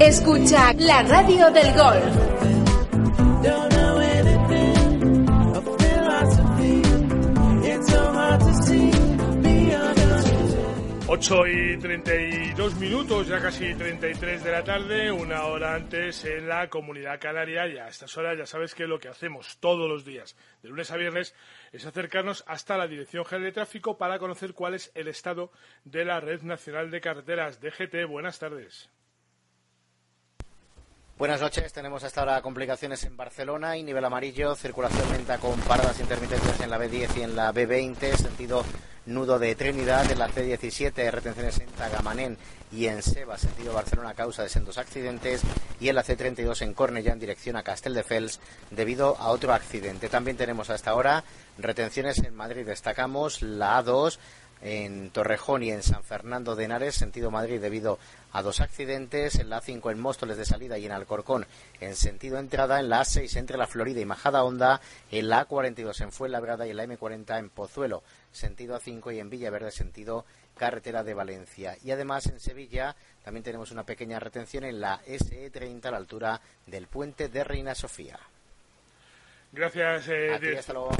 Escucha la radio del golf.
8 y 32 minutos, ya casi 33 de la tarde, una hora antes en la comunidad canaria y a estas horas ya sabes que lo que hacemos todos los días, de lunes a viernes, es acercarnos hasta la Dirección General de Tráfico para conocer cuál es el estado de la Red Nacional de Carreteras. DGT, buenas tardes.
Buenas noches, tenemos hasta ahora complicaciones en Barcelona y nivel amarillo, circulación lenta con paradas intermitentes en la B10 y en la B20, sentido nudo de Trinidad, en la C17, retenciones en Tagamanén y en Seba, sentido Barcelona a causa de sendos accidentes, y en la C32 en Cornellà en dirección a Castelldefels debido a otro accidente. También tenemos hasta ahora retenciones en Madrid, destacamos la A2 en Torrejón y en San Fernando de Henares, sentido Madrid, debido a dos accidentes, en la A5 en Móstoles de salida y en Alcorcón en sentido entrada, en la A6 entre la Florida y Majada Honda, en la A42 en Fuenlabrada y en la M40 en Pozuelo, sentido A5 y en Villaverde, sentido carretera de Valencia. Y además en Sevilla también tenemos una pequeña retención en la SE30 a la altura del puente de Reina Sofía.
Gracias. eh,
A ti,
direc-
hasta luego.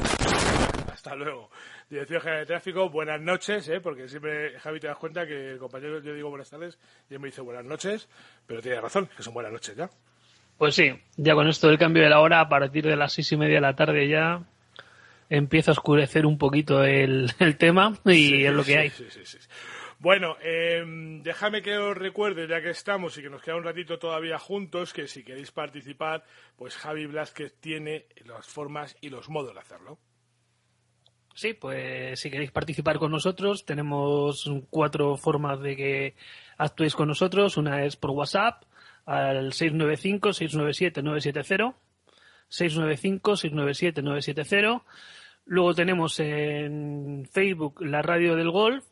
Hasta luego. Dirección General de Tráfico, buenas noches, ¿eh? porque siempre, Javi, te das cuenta que el compañero, yo digo buenas tardes y él me dice buenas noches, pero tiene razón, que son buenas noches ya.
Pues sí, ya con esto del cambio de la hora, a partir de las seis y media de la tarde ya empieza a oscurecer un poquito el, el tema y
Sí,
es lo que
sí,
hay.
sí, sí, sí. Bueno, eh, déjame que os recuerde, ya que estamos y que nos queda un ratito todavía juntos, que si queréis participar, pues Javi Blázquez tiene las formas y los modos de hacerlo.
Sí, pues si queréis participar con nosotros, tenemos cuatro formas de que actuéis con nosotros. Una es por WhatsApp al 695-697-970. 695-697-970. Luego tenemos en Facebook la radio del golf.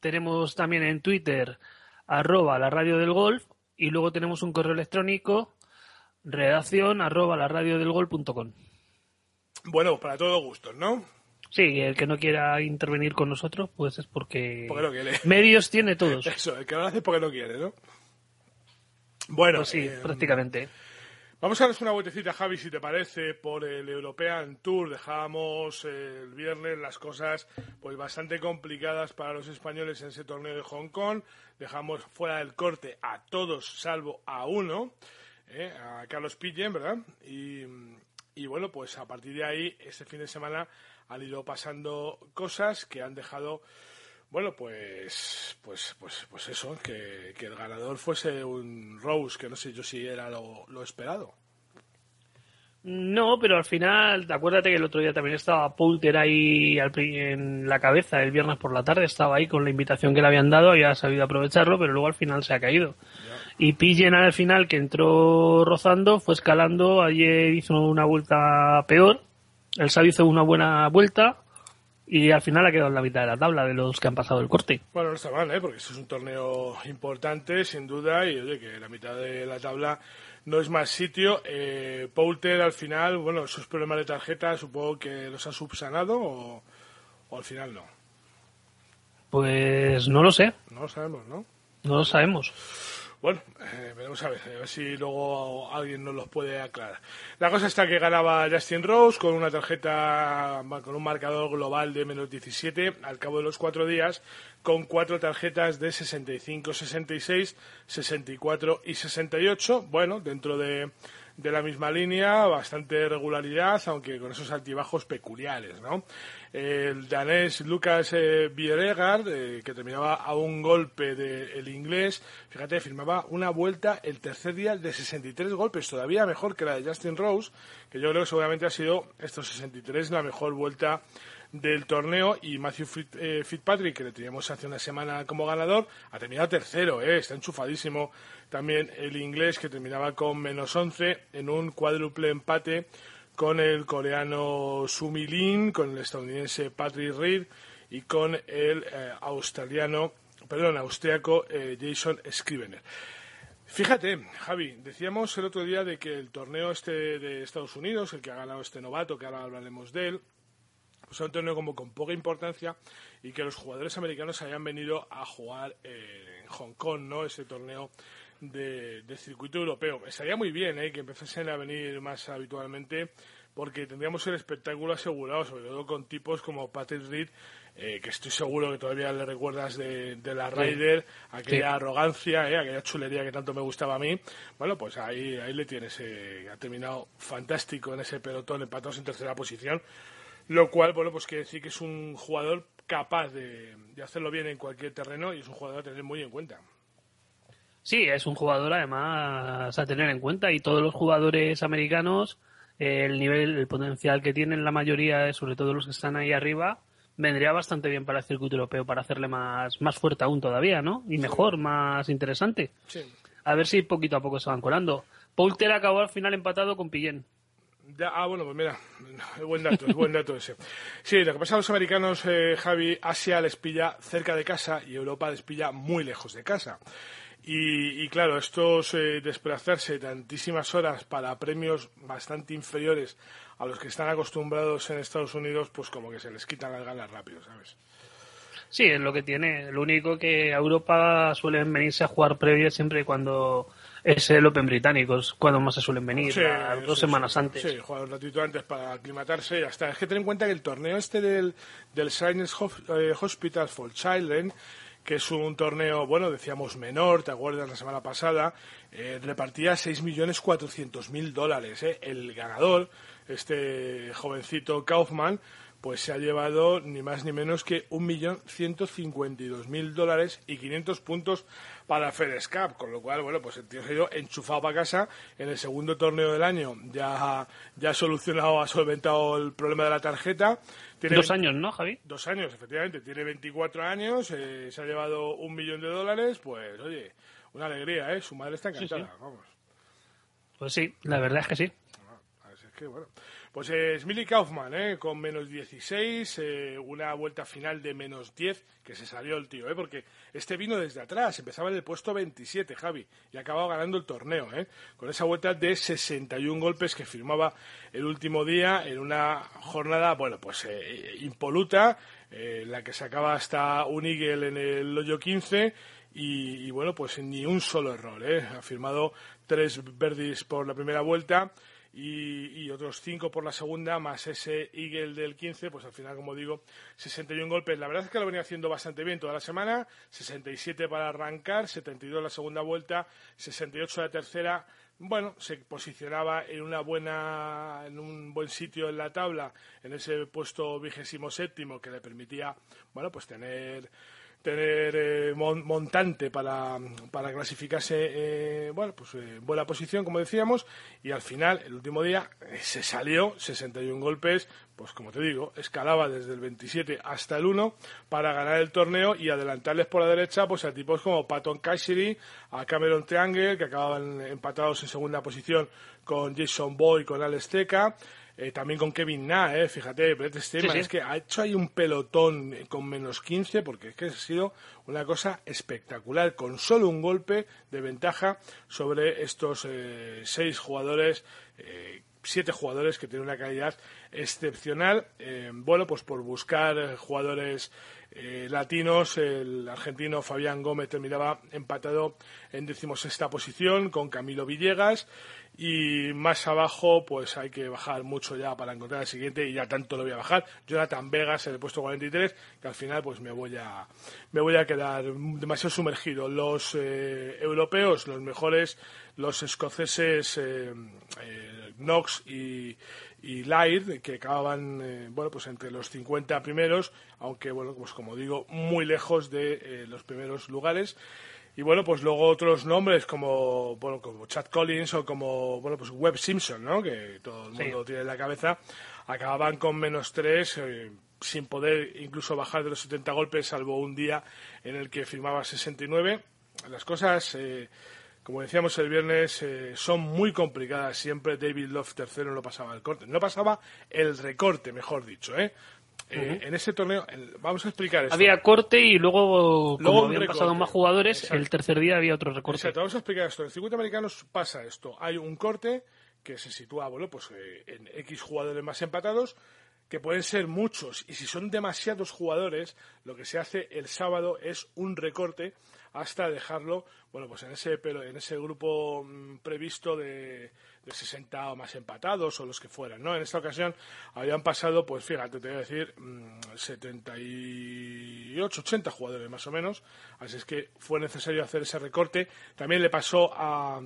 Tenemos también en Twitter arroba la radio del golf y luego tenemos un correo electrónico redacción arroba la radio del golf.com.
Bueno, para todos gustos, ¿no?
Sí, el que no quiera intervenir con nosotros, pues es porque,
Porque no quiere.
medios tiene todos. (laughs)
Eso, el que lo hace es porque no quiere, ¿no? Bueno,
Pues sí,
eh,
prácticamente.
Vamos a darnos una vueltecita, Javi, si te parece, por el European Tour. Dejábamos eh, el viernes las cosas pues bastante complicadas para los españoles en ese torneo de Hong Kong. Dejamos fuera del corte a todos, salvo a uno, eh, a Carlos Pillen, ¿verdad? Y, y bueno, pues a partir de ahí, este fin de semana han ido pasando cosas que han dejado bueno, pues, pues, pues, pues eso, que, que el ganador fuese un Rose, que no sé yo si era lo, lo esperado.
No, pero al final, acuérdate que el otro día también estaba Poulter ahí al en la cabeza, el viernes por la tarde, estaba ahí con la invitación que le habían dado, había sabido aprovecharlo, pero luego al final se ha caído. Y Pillen al final, que entró rozando, fue escalando, ayer hizo una vuelta peor, el Sabio hizo una buena vuelta y al final ha quedado en la mitad de la tabla de los que han pasado el corte.
Bueno, no está mal, ¿eh? porque eso es un torneo importante, sin duda, y oye, que la mitad de la tabla no es más sitio. Eh, Poulter, al final, bueno, esos problemas de tarjeta supongo que los ha subsanado o, o al final no.
Pues no lo sé,
No lo sabemos, ¿no?
no lo sabemos.
Bueno, eh, veremos a ver, a ver si luego alguien nos los puede aclarar. La cosa está que ganaba Justin Rose con una tarjeta, con un marcador global de menos 17 al cabo de los cuatro días, con cuatro tarjetas de 65, 66, 64 y 68. Bueno, dentro de, de la misma línea, bastante regularidad, aunque con esos altibajos peculiares, ¿no? El danés Lucas eh, eh, que terminaba a un golpe del inglés, fíjate, firmaba una vuelta el tercer día de 63 golpes, todavía mejor que la de Justin Rose, que yo creo que seguramente ha sido estos 63 la mejor vuelta del torneo y Matthew eh, Fitzpatrick, que le teníamos hace una semana como ganador, ha terminado tercero, eh, está enchufadísimo. También el inglés, que terminaba con menos 11 en un cuádruple empate con el coreano Sumi Lin, con el estadounidense Patrick Reed y con el eh, australiano, perdón, austriaco eh, Jason Scrivener. Fíjate, Javi, decíamos el otro día de que el torneo este de Estados Unidos, el que ha ganado este novato, que ahora hablaremos de él, pues es un torneo como con poca importancia y que los jugadores americanos hayan venido a jugar eh, en Hong Kong, ¿no? Ese torneo de, de circuito europeo. Estaría muy bien ¿eh? que empezasen a venir más habitualmente porque tendríamos el espectáculo asegurado, sobre todo con tipos como Patrick Reed, eh, que estoy seguro que todavía le recuerdas de, de la
Sí.
Ryder, aquella
Sí.
arrogancia, eh, aquella chulería que tanto me gustaba a mí. Bueno, pues ahí, ahí le tienes, eh, ha terminado fantástico en ese pelotón, empatados en tercera posición. Lo cual, bueno, pues quiere decir que es un jugador capaz de, de hacerlo bien en cualquier terreno y es un jugador a tener muy en cuenta.
Sí, es un jugador además a tener en cuenta y todos los jugadores americanos, eh, el nivel, el potencial que tienen la mayoría, sobre todo los que están ahí arriba, vendría bastante bien para el circuito europeo para hacerle más, más fuerte aún todavía, ¿no? Y mejor, más interesante.
Sí.
A ver si poquito a poco se van colando. Poulter acabó al final empatado con Pillén.
Ya, ah, bueno, pues mira, es (laughs) buen dato, es buen dato ese. Sí, lo que pasa a los americanos, eh, Javi, Asia les pilla cerca de casa y Europa les pilla muy lejos de casa. Y, y claro, estos eh, desplazarse tantísimas horas para premios bastante inferiores a los que están acostumbrados en Estados Unidos, pues como que se les quitan las ganas rápido, ¿sabes?
Sí, es lo que tiene. Lo único que a Europa suelen venirse a jugar previas siempre cuando es el Open británico, es cuando más se suelen venir,
Sí,
dos semanas
sí.
antes.
Sí, jugar un ratito antes para aclimatarse y ya está. Es que ten en cuenta que el torneo este del, del Science eh, Hospital for Children, que es un torneo, bueno, decíamos menor, ¿te acuerdas la semana pasada? Eh, repartía 6.400.000 dólares. ¿eh? El ganador, este jovencito Kaufman, pues se ha llevado ni más ni menos que 1.152.000 dólares y 500 puntos para FedEx Cup, con lo cual, bueno, pues el tío se ha ido enchufado para casa en el segundo torneo del año, ya, ya ha solucionado, ha solventado el problema de la tarjeta. Tiene
Dos
20
años, ¿no, Javi?
Dos años, efectivamente, tiene 24 años, eh, se ha llevado un millón de dólares, pues oye, una alegría, ¿eh? Su madre está encantada,
sí.
vamos.
Pues sí, la verdad es que sí.
Es que bueno. Pues es Millie Kaufman, ¿eh? con menos 16, eh, una vuelta final de menos 10, que se salió el tío, ¿eh? porque este vino desde atrás, empezaba en el puesto 27, Javi, y acababa ganando el torneo, ¿eh? con esa vuelta de 61 golpes que firmaba el último día en una jornada, bueno, pues eh, impoluta, eh, la que sacaba hasta un Eagle en el hoyo 15, y, y, bueno, pues ni un solo error. ¿eh? Ha firmado tres verdis por la primera vuelta y, y, otros cinco por la segunda, más ese Eagle del 15, pues al final, como digo, 61 golpes. La verdad es que lo venía haciendo bastante bien toda la semana, 67 para arrancar, 72 la segunda vuelta, 68 la tercera. Bueno, se posicionaba en una buena, en un buen sitio en la tabla, en ese puesto vigésimo séptimo que le permitía, bueno, pues tener tener eh, mon montante para, para clasificarse eh, bueno pues eh, buena posición como decíamos y al final el último día eh, se salió 61 golpes pues como te digo escalaba desde el 27 hasta el 1 para ganar el torneo y adelantarles por la derecha pues a tipos como Patton Cassidy a Cameron Triangle que acababan empatados en segunda posición con Jason Boy con Alex Teca eh, también con Kevin Na, eh, fíjate, Brett Stearman, sí, sí. es que ha hecho ahí un pelotón con menos 15 porque es que ha sido una cosa espectacular, con solo un golpe de ventaja sobre estos eh, seis jugadores, eh, siete jugadores que tienen una calidad excepcional. Eh, bueno, pues por buscar jugadores eh, latinos, el argentino Fabián Gómez terminaba empatado en decimosexta posición con Camilo Villegas y más abajo pues hay que bajar mucho ya para encontrar el siguiente y ya tanto lo voy a bajar Jonathan Vegas en el puesto 43 que al final pues me voy a me voy a quedar demasiado sumergido los eh, europeos los mejores los escoceses eh, eh, Knox y y Laird, que acababan eh, bueno pues entre los 50 primeros, aunque bueno pues como digo muy lejos de eh, los primeros lugares. Y bueno, pues luego otros nombres como, bueno, como Chad Collins o como, bueno, pues Webb Simpson, ¿no? Que todo el mundo sí. tiene en la cabeza, acababan con menos tres, eh, sin poder incluso bajar de los 70 golpes, salvo un día en el que firmaba 69. Las cosas, eh, como decíamos el viernes, eh, son muy complicadas. Siempre David Love tercero no pasaba el corte. No pasaba el recorte, mejor dicho, ¿eh? Uh -huh. eh, en ese torneo, el, vamos a explicar esto.
Había corte y luego, luego como habían recorte. pasado más jugadores, Exacto. el tercer día había otro recorte.
Exacto, vamos a explicar esto. En el circuito americano pasa esto. Hay un corte que se sitúa, bueno, pues eh, en X jugadores más empatados, que pueden ser muchos, y si son demasiados jugadores, lo que se hace el sábado es un recorte hasta dejarlo, bueno, pues en ese, pero en ese grupo mmm, previsto de, de 60 o más empatados o los que fueran, ¿no? En esta ocasión habían pasado, pues fíjate, te voy a decir, mmm, 78, 80 jugadores más o menos, así es que fue necesario hacer ese recorte. También le pasó a,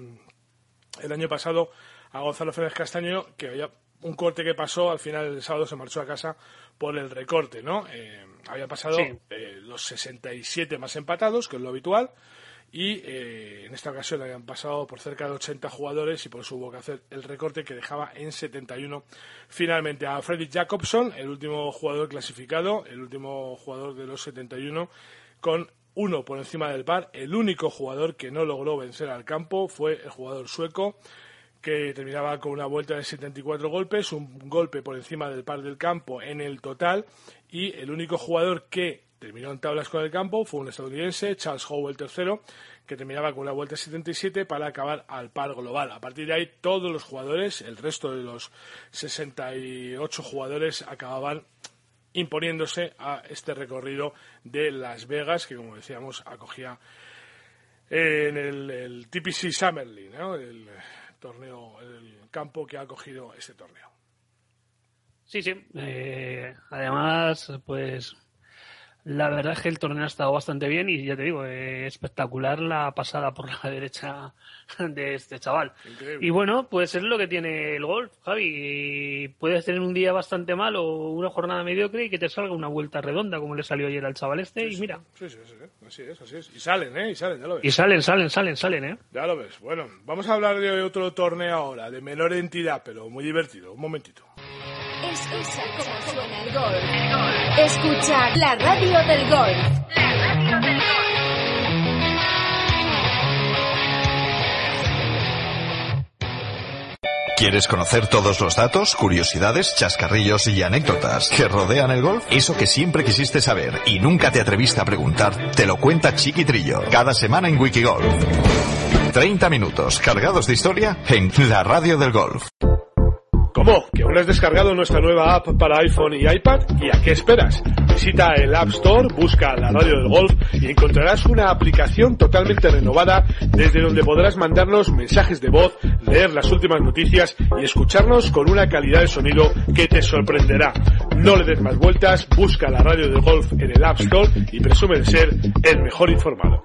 el año pasado a Gonzalo Férez Castaño, que había un corte que pasó, al final el sábado se marchó a casa por el recorte, ¿no? Eh, había pasado sí. eh, los 67 más empatados, que es lo habitual, y eh, en esta ocasión habían pasado por cerca de 80 jugadores y por eso hubo que hacer el recorte que dejaba en 71 finalmente a Freddy Jacobson, el último jugador clasificado, el último jugador de los 71, con uno por encima del par. El único jugador que no logró vencer al campo fue el jugador sueco que terminaba con una vuelta de 74 golpes, un golpe por encima del par del campo en el total, y el único jugador que terminó en tablas con el campo fue un estadounidense, Charles Howell III, que terminaba con una vuelta de 77 para acabar al par global. A partir de ahí, todos los jugadores, el resto de los 68 jugadores, acababan imponiéndose a este recorrido de Las Vegas, que como decíamos, acogía en el, TPC Summer League, ¿no? el, torneo, el campo que ha acogido este torneo.
Sí, sí. Eh, además, pues la verdad es que el torneo ha estado bastante bien y ya te digo, eh, espectacular la pasada por la (laughs) derecha de este chaval. Increíble. Y bueno, pues es lo que tiene el golf, Javi. Puedes tener un día bastante mal o una jornada mediocre y que te salga una vuelta redonda como le salió ayer al chaval este
sí,
y mira.
Sí, sí, sí, así es, así es. Y salen, ¿eh? Y salen, ya lo ves.
Y salen, salen, salen, salen, ¿eh?
Ya lo ves. Bueno, vamos a hablar de otro torneo ahora, de menor entidad, pero muy divertido. Un momentito.
Escucha cómo suena el golf. Escucha la radio del golf.
¿Quieres conocer todos los datos, curiosidades, chascarrillos y anécdotas que rodean el golf? Eso que siempre quisiste saber y nunca te atreviste a preguntar, te lo cuenta Chiquitrillo cada semana en Wikigolf. 30 minutos cargados de historia en la radio del golf.
¿Cómo? ¿Que aún has descargado nuestra nueva app para iPhone y iPad? ¿Y a qué esperas? Visita el App Store, busca la radio del golf y encontrarás una aplicación totalmente renovada desde donde podrás mandarnos mensajes de voz, leer las últimas noticias y escucharnos con una calidad de sonido que te sorprenderá. No le des más vueltas, busca la radio del golf en el App Store y presume de ser el mejor informado.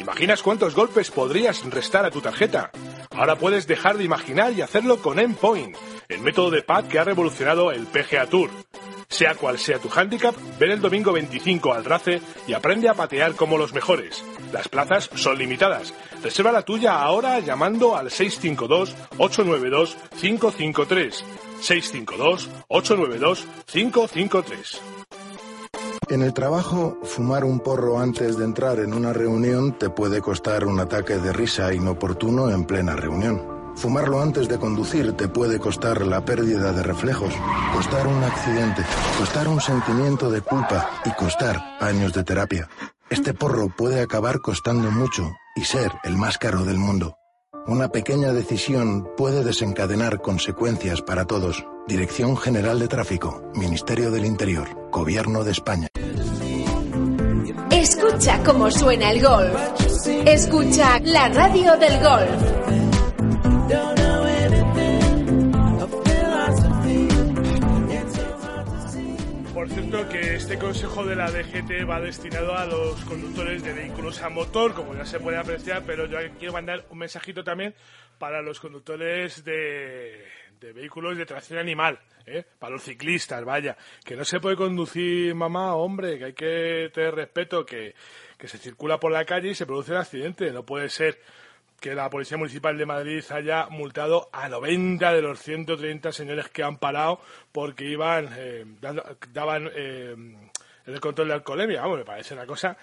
¿Imaginas cuántos golpes podrías restar a tu tarjeta? Ahora puedes dejar de imaginar y hacerlo con Endpoint, el método de pad que ha revolucionado el PGA Tour. Sea cual sea tu handicap, ven el domingo 25 al RACE y aprende a patear como los mejores. Las plazas son limitadas. Reserva la tuya ahora llamando al 652-892-553. 652-892-553.
En el trabajo, fumar un porro antes de entrar en una reunión te puede costar un ataque de risa inoportuno en plena reunión. Fumarlo antes de conducir te puede costar la pérdida de reflejos, costar un accidente, costar un sentimiento de culpa y costar años de terapia. Este porro puede acabar costando mucho y ser el más caro del mundo. Una pequeña decisión puede desencadenar consecuencias para todos. Dirección General de Tráfico, Ministerio del Interior, Gobierno de España.
Escucha cómo suena el golf. Escucha la radio del golf.
Por cierto que este consejo de la DGT va destinado a los conductores de vehículos a motor, como ya se puede apreciar, pero yo quiero mandar un mensajito también para los conductores de, de vehículos de tracción animal, ¿eh? para los ciclistas, vaya, que no se puede conducir mamá, hombre, que hay que tener respeto, que, que se circula por la calle y se produce un accidente, no puede ser que la Policía Municipal de Madrid haya multado a 90 de los 130 señores que han parado porque iban, eh, daban eh, el control de alcoholemia. Vamos, me parece una cosa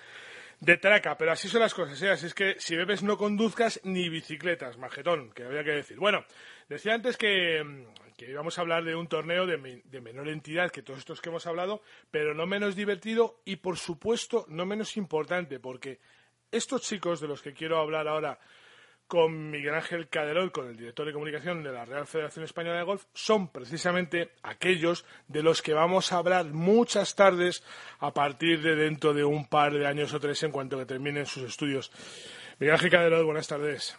de traca, pero así son las cosas. ¿eh? Así es que si bebes no conduzcas ni bicicletas, majetón, que había que decir. Bueno, decía antes que, mm, que íbamos a hablar de un torneo de, de menor entidad que todos estos que hemos hablado, pero no menos divertido y, por supuesto, no menos importante, porque estos chicos de los que quiero hablar ahora con Miguel Ángel Caderol, con el director de comunicación de la Real Federación Española de Golf, son precisamente aquellos de los que vamos a hablar muchas tardes a partir de dentro de un par de años o tres en cuanto que terminen sus estudios. Miguel Ángel Caderol, buenas tardes.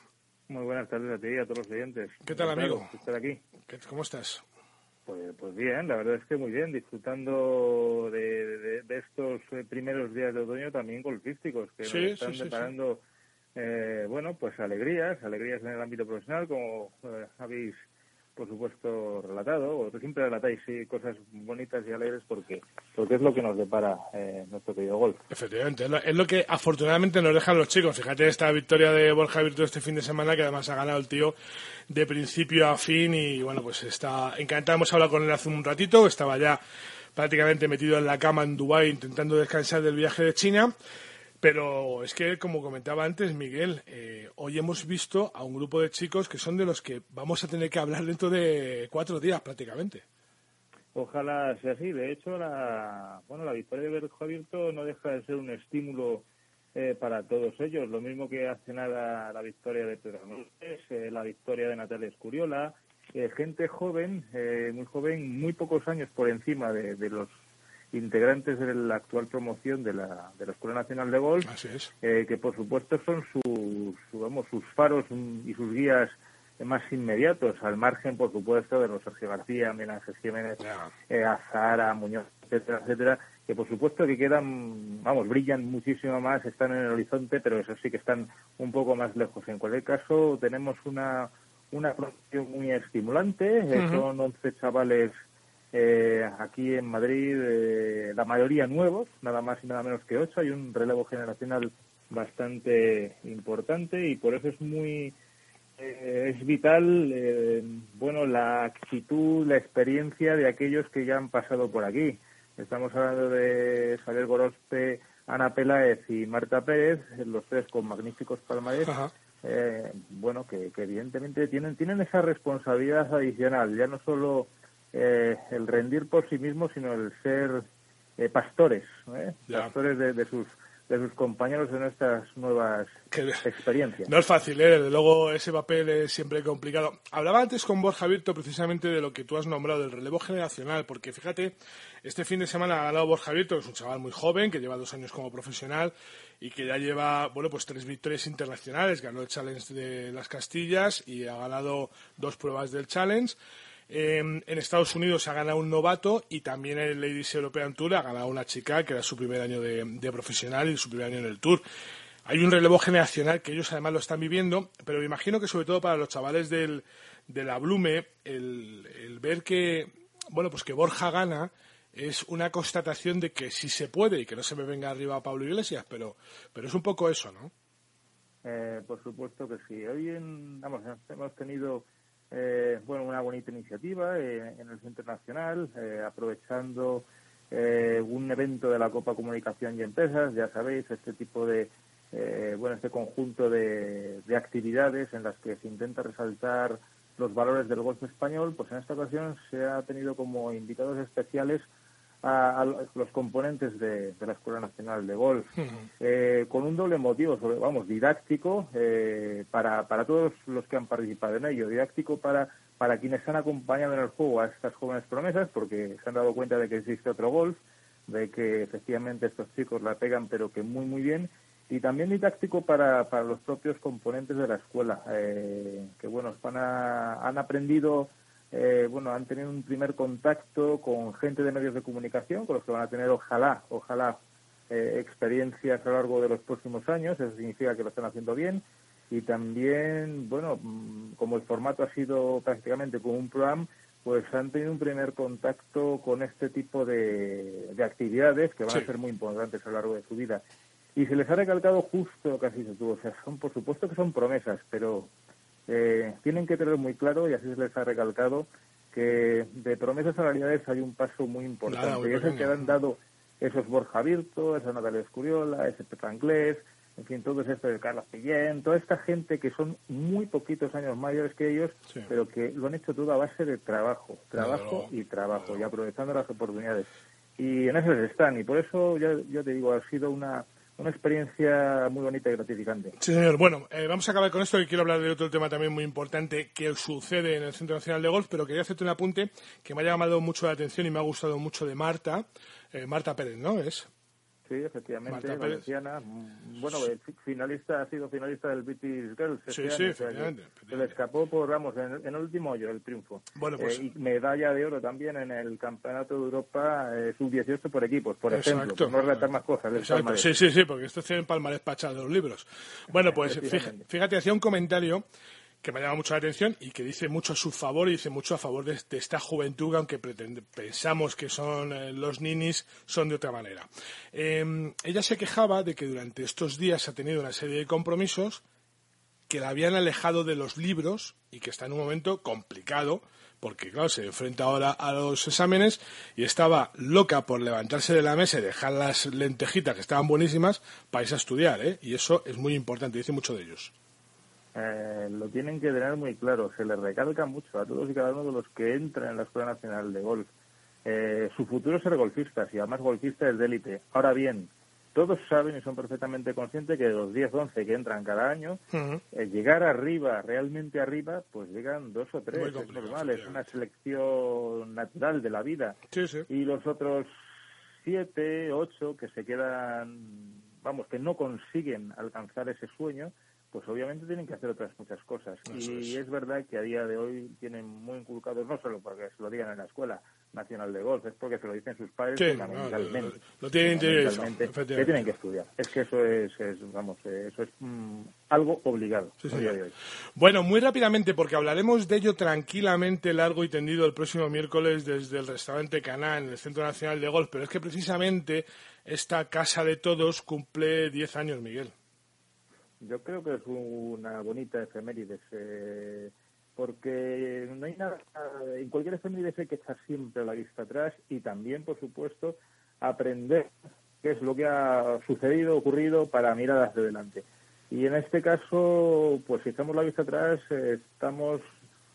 Muy buenas tardes a ti y a todos los oyentes.
¿Qué tal, amigo?
estar aquí.
¿Qué- ¿Cómo estás?
Pues, pues bien, la verdad es que muy bien, disfrutando de, de- de estos eh, primeros días de otoño también golfísticos, que
Sí,
nos
sí,
están
sí, sí.
deparando, eh, bueno, pues alegrías, alegrías en el ámbito profesional, como eh, habéis, por supuesto, relatado, o siempre relatáis sí, cosas bonitas y alegres porque, porque es lo que nos depara eh, nuestro querido golf.
Efectivamente, es lo, es lo que afortunadamente nos dejan los chicos. Fíjate esta victoria de Borja Virtud este fin de semana, que además ha ganado el tío de principio a fin y bueno, pues está encantado. Hemos hablado con él hace un ratito, estaba ya prácticamente metido en la cama en Dubái intentando descansar del viaje de China. Pero es que, como comentaba antes Miguel, eh, hoy hemos visto a un grupo de chicos que son de los que vamos a tener que hablar dentro de cuatro días prácticamente.
Ojalá sea así. De hecho, la, bueno, la victoria de Berjo Abierto no deja de ser un estímulo eh, para todos ellos. Lo mismo que hace nada la victoria de Pedro Núñez, eh, la victoria de Natalia Escuriola. eh, gente joven, eh, muy joven, muy pocos años por encima de, de los integrantes de la actual promoción de la, de la Escuela Nacional de Golf, eh, que por supuesto son sus, su- vamos, sus faros y sus guías más inmediatos, al margen, por supuesto, de los Sergio García, Miguel Ángel Jiménez, eh, Azara, Muñoz, etcétera, etcétera, que por supuesto que quedan, vamos, brillan muchísimo más, están en el horizonte, pero eso sí que están un poco más lejos. En cualquier caso, tenemos una, una promoción muy estimulante, son 11 chavales eh, aquí en Madrid, eh, la mayoría nuevos, nada más y nada menos que 8, hay un relevo generacional bastante importante y por eso es muy eh, es vital eh, bueno la actitud la experiencia de aquellos que ya han pasado por aquí. Estamos hablando de Xavier Gorospe Ana Peláez y Marta Pérez los tres con magníficos palmares eh, bueno que, que evidentemente tienen tienen esa responsabilidad adicional ya no solo eh, el rendir por sí mismos sino el ser eh, pastores ¿eh? Pastores de, de sus de sus compañeros en estas nuevas experiencias
No es fácil, ¿eh? Desde luego ese papel es siempre complicado. Hablaba antes con Borja Virto precisamente de lo que tú has nombrado, del relevo generacional, porque fíjate, este fin de semana ha ganado Borja Virto, que es un chaval muy joven, que lleva dos años como profesional y que ya lleva, bueno, pues tres victorias internacionales. Ganó el Challenge de las Castillas y ha ganado dos pruebas del Challenge. Eh, en Estados Unidos ha ganado un novato y también en el Ladies European Tour ha ganado una chica que era su primer año de, profesional y su primer año en el Tour. Hay un relevo generacional que ellos además lo están viviendo, pero me imagino que sobre todo para los chavales del, de la Blume, el, el ver que, bueno, pues que Borja gana es una constatación de que sí se puede y que no se me venga arriba a Pablo Iglesias, pero, pero es un poco eso, ¿no?
Eh, por supuesto que sí. Hoy en, vamos, hemos tenido eh, bueno, una bonita iniciativa eh, en el Centro Nacional, eh, aprovechando eh, un evento de la Copa Comunicación y Empresas, ya sabéis, este tipo de, eh, bueno, este conjunto de, de actividades en las que se intenta resaltar los valores del golf español, pues en esta ocasión se ha tenido como invitados especiales a, a los componentes de, de la Escuela Nacional de Golf, eh, con un doble motivo, sobre, vamos, didáctico eh, para, para todos los que han participado en ello, didáctico para, para quienes han acompañado en el juego a estas jóvenes promesas, porque se han dado cuenta de que existe otro golf, de que efectivamente estos chicos la pegan, pero que muy, muy bien, y también didáctico para, para los propios componentes de la escuela, eh, que bueno, van a- han aprendido eh, bueno, han tenido un primer contacto con gente de medios de comunicación, con los que van a tener, ojalá, ojalá, eh, experiencias a lo largo de los próximos años. Eso significa que lo están haciendo bien. Y también, bueno, mm, como el formato ha sido prácticamente como un programa, pues han tenido un primer contacto con este tipo de, de actividades que van
Sí.
a ser muy importantes a lo largo de su vida. Y se les ha recalcado justo lo que has dicho tú. O sea, son, por supuesto que son promesas, pero eh, tienen que tener muy claro, y así se les ha recalcado, que de promesas a realidades hay un paso muy importante. Y es el que han dado esos Borja Virto, esa Natalia Escuriola, ese Petra Anglés, en fin, todos estos de Carlos Pillén, toda esta gente que son muy poquitos años mayores que ellos,
Sí.
pero que lo han hecho todo a base de trabajo, trabajo
Claro.
y trabajo, y aprovechando las oportunidades. Y en eso están, y por eso ya, ya te digo, ha sido una, una experiencia muy bonita y gratificante.
Sí, señor. Bueno, eh, vamos a acabar con esto y quiero hablar de otro tema también muy importante que sucede en el Centro Nacional de Golf, pero quería hacerte un apunte que me ha llamado mucho la atención y me ha gustado mucho de Marta, eh, Marta Pérez, ¿no? Es.
Sí, efectivamente,
Marta
valenciana. Mm, Bueno, el fi- finalista ha sido finalista del British Girls.
Sí,
este
sí,
año, o sea Se le escapó por, vamos, en, en el último hoyo el triunfo.
Bueno, pues-
Eh, y medalla de oro también en el Campeonato de Europa eh, sub-18 por equipos, por ejemplo. Por no relatar más cosas. del
Exacto,
palmarés.
sí, sí, sí, porque esto tiene palmarés para echar de los libros. Bueno, pues fíjate, hacía un comentario que me llama mucho la atención y que dice mucho a su favor y dice mucho a favor de, esta juventud, aunque pretende- pensamos que son eh, los ninis, son de otra manera. Eh, ella se quejaba de que durante estos días ha tenido una serie de compromisos que la habían alejado de los libros y que está en un momento complicado porque claro, se enfrenta ahora a los exámenes y estaba loca por levantarse de la mesa y dejar las lentejitas que estaban buenísimas para irse a estudiar, ¿eh? Y eso es muy importante, dice mucho de ellos.
Eh, lo tienen que tener muy claro. Se les recalca mucho a todos y cada uno de los que entran en la Escuela Nacional de Golf. Eh, su futuro es ser golfistas y además golfistas de élite. Ahora bien, todos saben y son perfectamente conscientes que de los 10, 11 que entran cada año, eh, llegar arriba, realmente arriba, pues llegan dos o tres. Es normal, es una selección natural de la vida. Y los otros siete, ocho que se quedan, vamos, que no consiguen alcanzar ese sueño, pues obviamente tienen que hacer otras muchas cosas.
Eso
y es. verdad que a día de hoy tienen muy inculcados, no solo porque se lo digan en la escuela, Nacional de Golf, es porque se lo dicen sus padres
Sí,
fundamentalmente.
no, lo- lo tienen
Fundamentalmente, que tienen que estudiar. Es que eso es, es, vamos, eh, eso es mm, algo obligado
Sí,
a día de hoy.
Bueno, muy rápidamente, porque hablaremos de ello tranquilamente, largo y tendido el próximo miércoles desde el restaurante Caná en el Centro Nacional de Golf, pero es que precisamente esta casa de todos cumple 10 años, Miguel.
Yo creo que es una bonita efemérides, eh, porque no hay nada, en cualquier efemérides hay que echar siempre la vista atrás y también, por supuesto, aprender qué es lo que ha sucedido, ocurrido para mirar hacia adelante. Y en este caso, pues si echamos la vista atrás, eh, estamos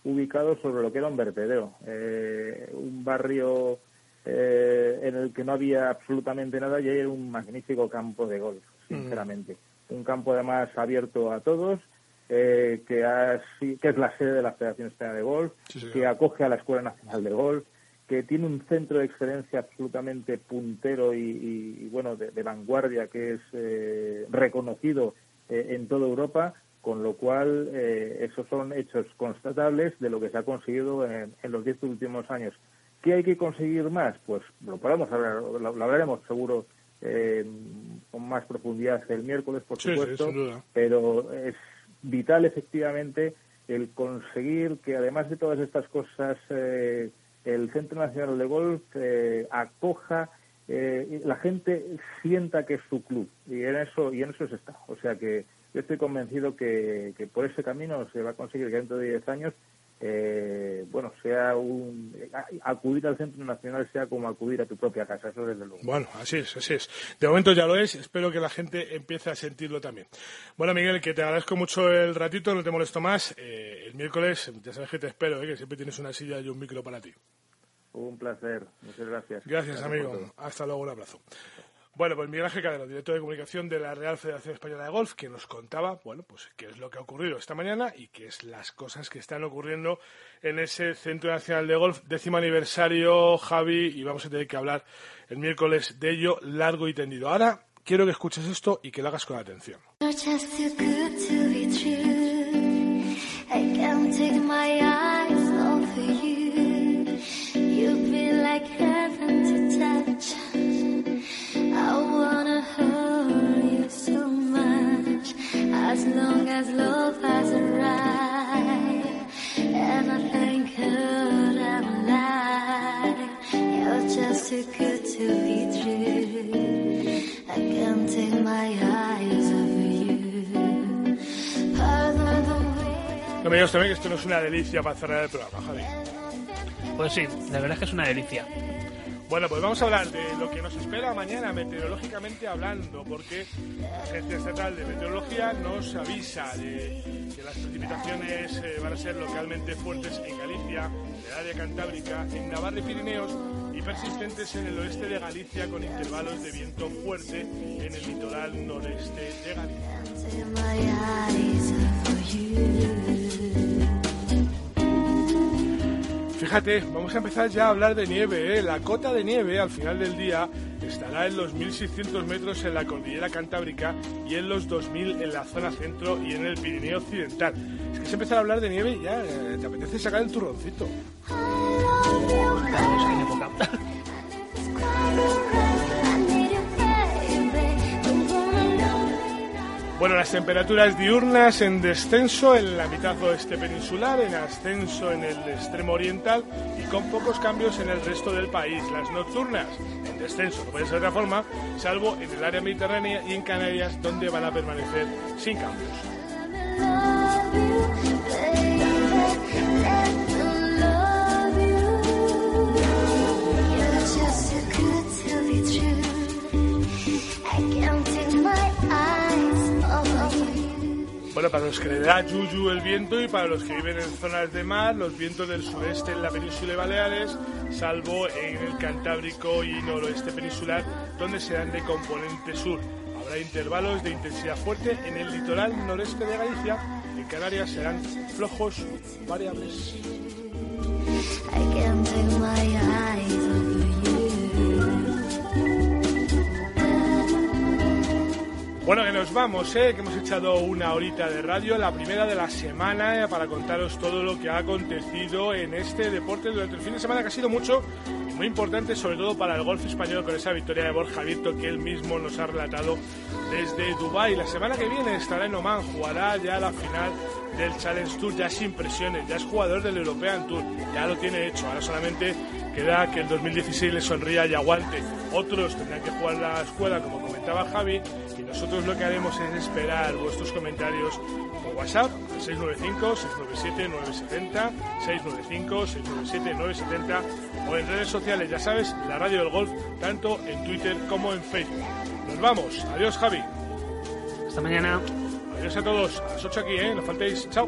ubicados sobre lo que era un vertedero, eh, un barrio eh, en el que no había absolutamente nada y era un magnífico campo de golf, sinceramente. Un campo además abierto a todos, eh, que, ha que es la sede de la Federación Española de Golf,
Sí,
que acoge a la Escuela Nacional de Golf, que tiene un centro de excelencia absolutamente puntero y, y- y, bueno de, de vanguardia que es eh, reconocido eh, en toda Europa, con lo cual eh, esos son hechos constatables de lo que se ha conseguido en, en los diez últimos años. ¿Qué hay que conseguir más? Pues lo podemos hablar, lo, lo hablaremos seguro eh, con más profundidad el miércoles, por
Sí,
supuesto, pero es vital efectivamente el conseguir que además de todas estas cosas eh, el Centro Nacional de Golf eh, acoja eh, y la gente sienta que es su club y en eso y en eso se está. O sea que yo estoy convencido que, que por ese camino se va a conseguir que dentro de 10 años eh, bueno sea un a- acudir al Centro Nacional sea como acudir a tu propia casa eso desde luego
Bueno, así es, así es. De momento ya lo es, espero que la gente empiece a sentirlo también. Bueno, Miguel, que te agradezco mucho el ratito, no te molesto más. Eh, el miércoles, ya sabes que te espero, eh, que siempre tienes una silla y un micro para ti.
un placer muchas gracias
Gracias, amigo. Hasta luego, un abrazo. Bueno, pues Miguel Ángel Cadero, director de comunicación de la Real Federación Española de Golf, que nos contaba, bueno, pues qué es lo que ha ocurrido esta mañana y qué es las cosas que están ocurriendo en ese Centro Nacional de Golf, décimo aniversario, Javi, y vamos a tener que hablar el miércoles de ello largo y tendido. Ahora quiero que escuches esto y que lo hagas con atención.
As long as love has arrived, and I thank God I'm alive. You're just too good to be true. I can't take my eyes off you. Pardon the way
No me digas también que esto no es una delicia para cerrar el programa, Javi.
Pues sí, la verdad es que es una delicia.
Bueno, pues vamos a hablar de lo que nos espera mañana meteorológicamente hablando, porque la Agencia Estatal de Meteorología nos avisa de que las precipitaciones eh, van a ser localmente fuertes en Galicia, en el área cantábrica, en Navarra y Pirineos y persistentes en el oeste de Galicia con intervalos de viento fuerte en el litoral noreste de Galicia. Fíjate, vamos a empezar ya a hablar de nieve. ¿eh? La cota de nieve al final del día estará en los 1.600 metros en la cordillera cantábrica y en los 2.000 en la zona centro y en el Pirineo occidental. Es que se empezar a hablar de nieve y ya eh, te apetece sacar el turroncito. (laughs) Bueno, las temperaturas diurnas en descenso en la mitad oeste peninsular, en ascenso en el extremo oriental y con pocos cambios en el resto del país. Las nocturnas en descenso, no puede ser de otra forma, salvo en el área mediterránea y en Canarias, donde van a permanecer sin cambios. Bueno, para los que le da yuyu el viento y para los que viven en zonas de mar, los vientos del sureste en la península de Baleares, salvo en el Cantábrico y noroeste peninsular, donde serán de componente sur. Habrá intervalos de intensidad fuerte en el litoral noreste de Galicia. En Canarias serán flojos variables. Bueno, que nos vamos, ¿eh? que hemos echado una horita de radio, la primera de la semana, eh, para contaros todo lo que ha acontecido en este deporte durante el fin de semana, que ha sido mucho muy importante, sobre todo para el golf español, con esa victoria de Borja Virto que él mismo nos ha relatado desde Dubái. La semana que viene estará en Oman, jugará ya la final del Challenge Tour, ya sin presiones, ya es jugador del European Tour, ya lo tiene hecho, ahora solamente queda que el 2016 le sonría y aguante. Otros tendrán que jugar la escuela, como comentaba Javi, y nosotros lo que haremos es esperar vuestros comentarios por WhatsApp, 695-697-970, 695-697-970, o en redes sociales, ya sabes, la radio del golf, tanto en Twitter como en Facebook. Nos vamos, adiós Javi.
Hasta mañana.
Adiós a todos, a las 8 aquí, ¿eh? No faltéis, chao.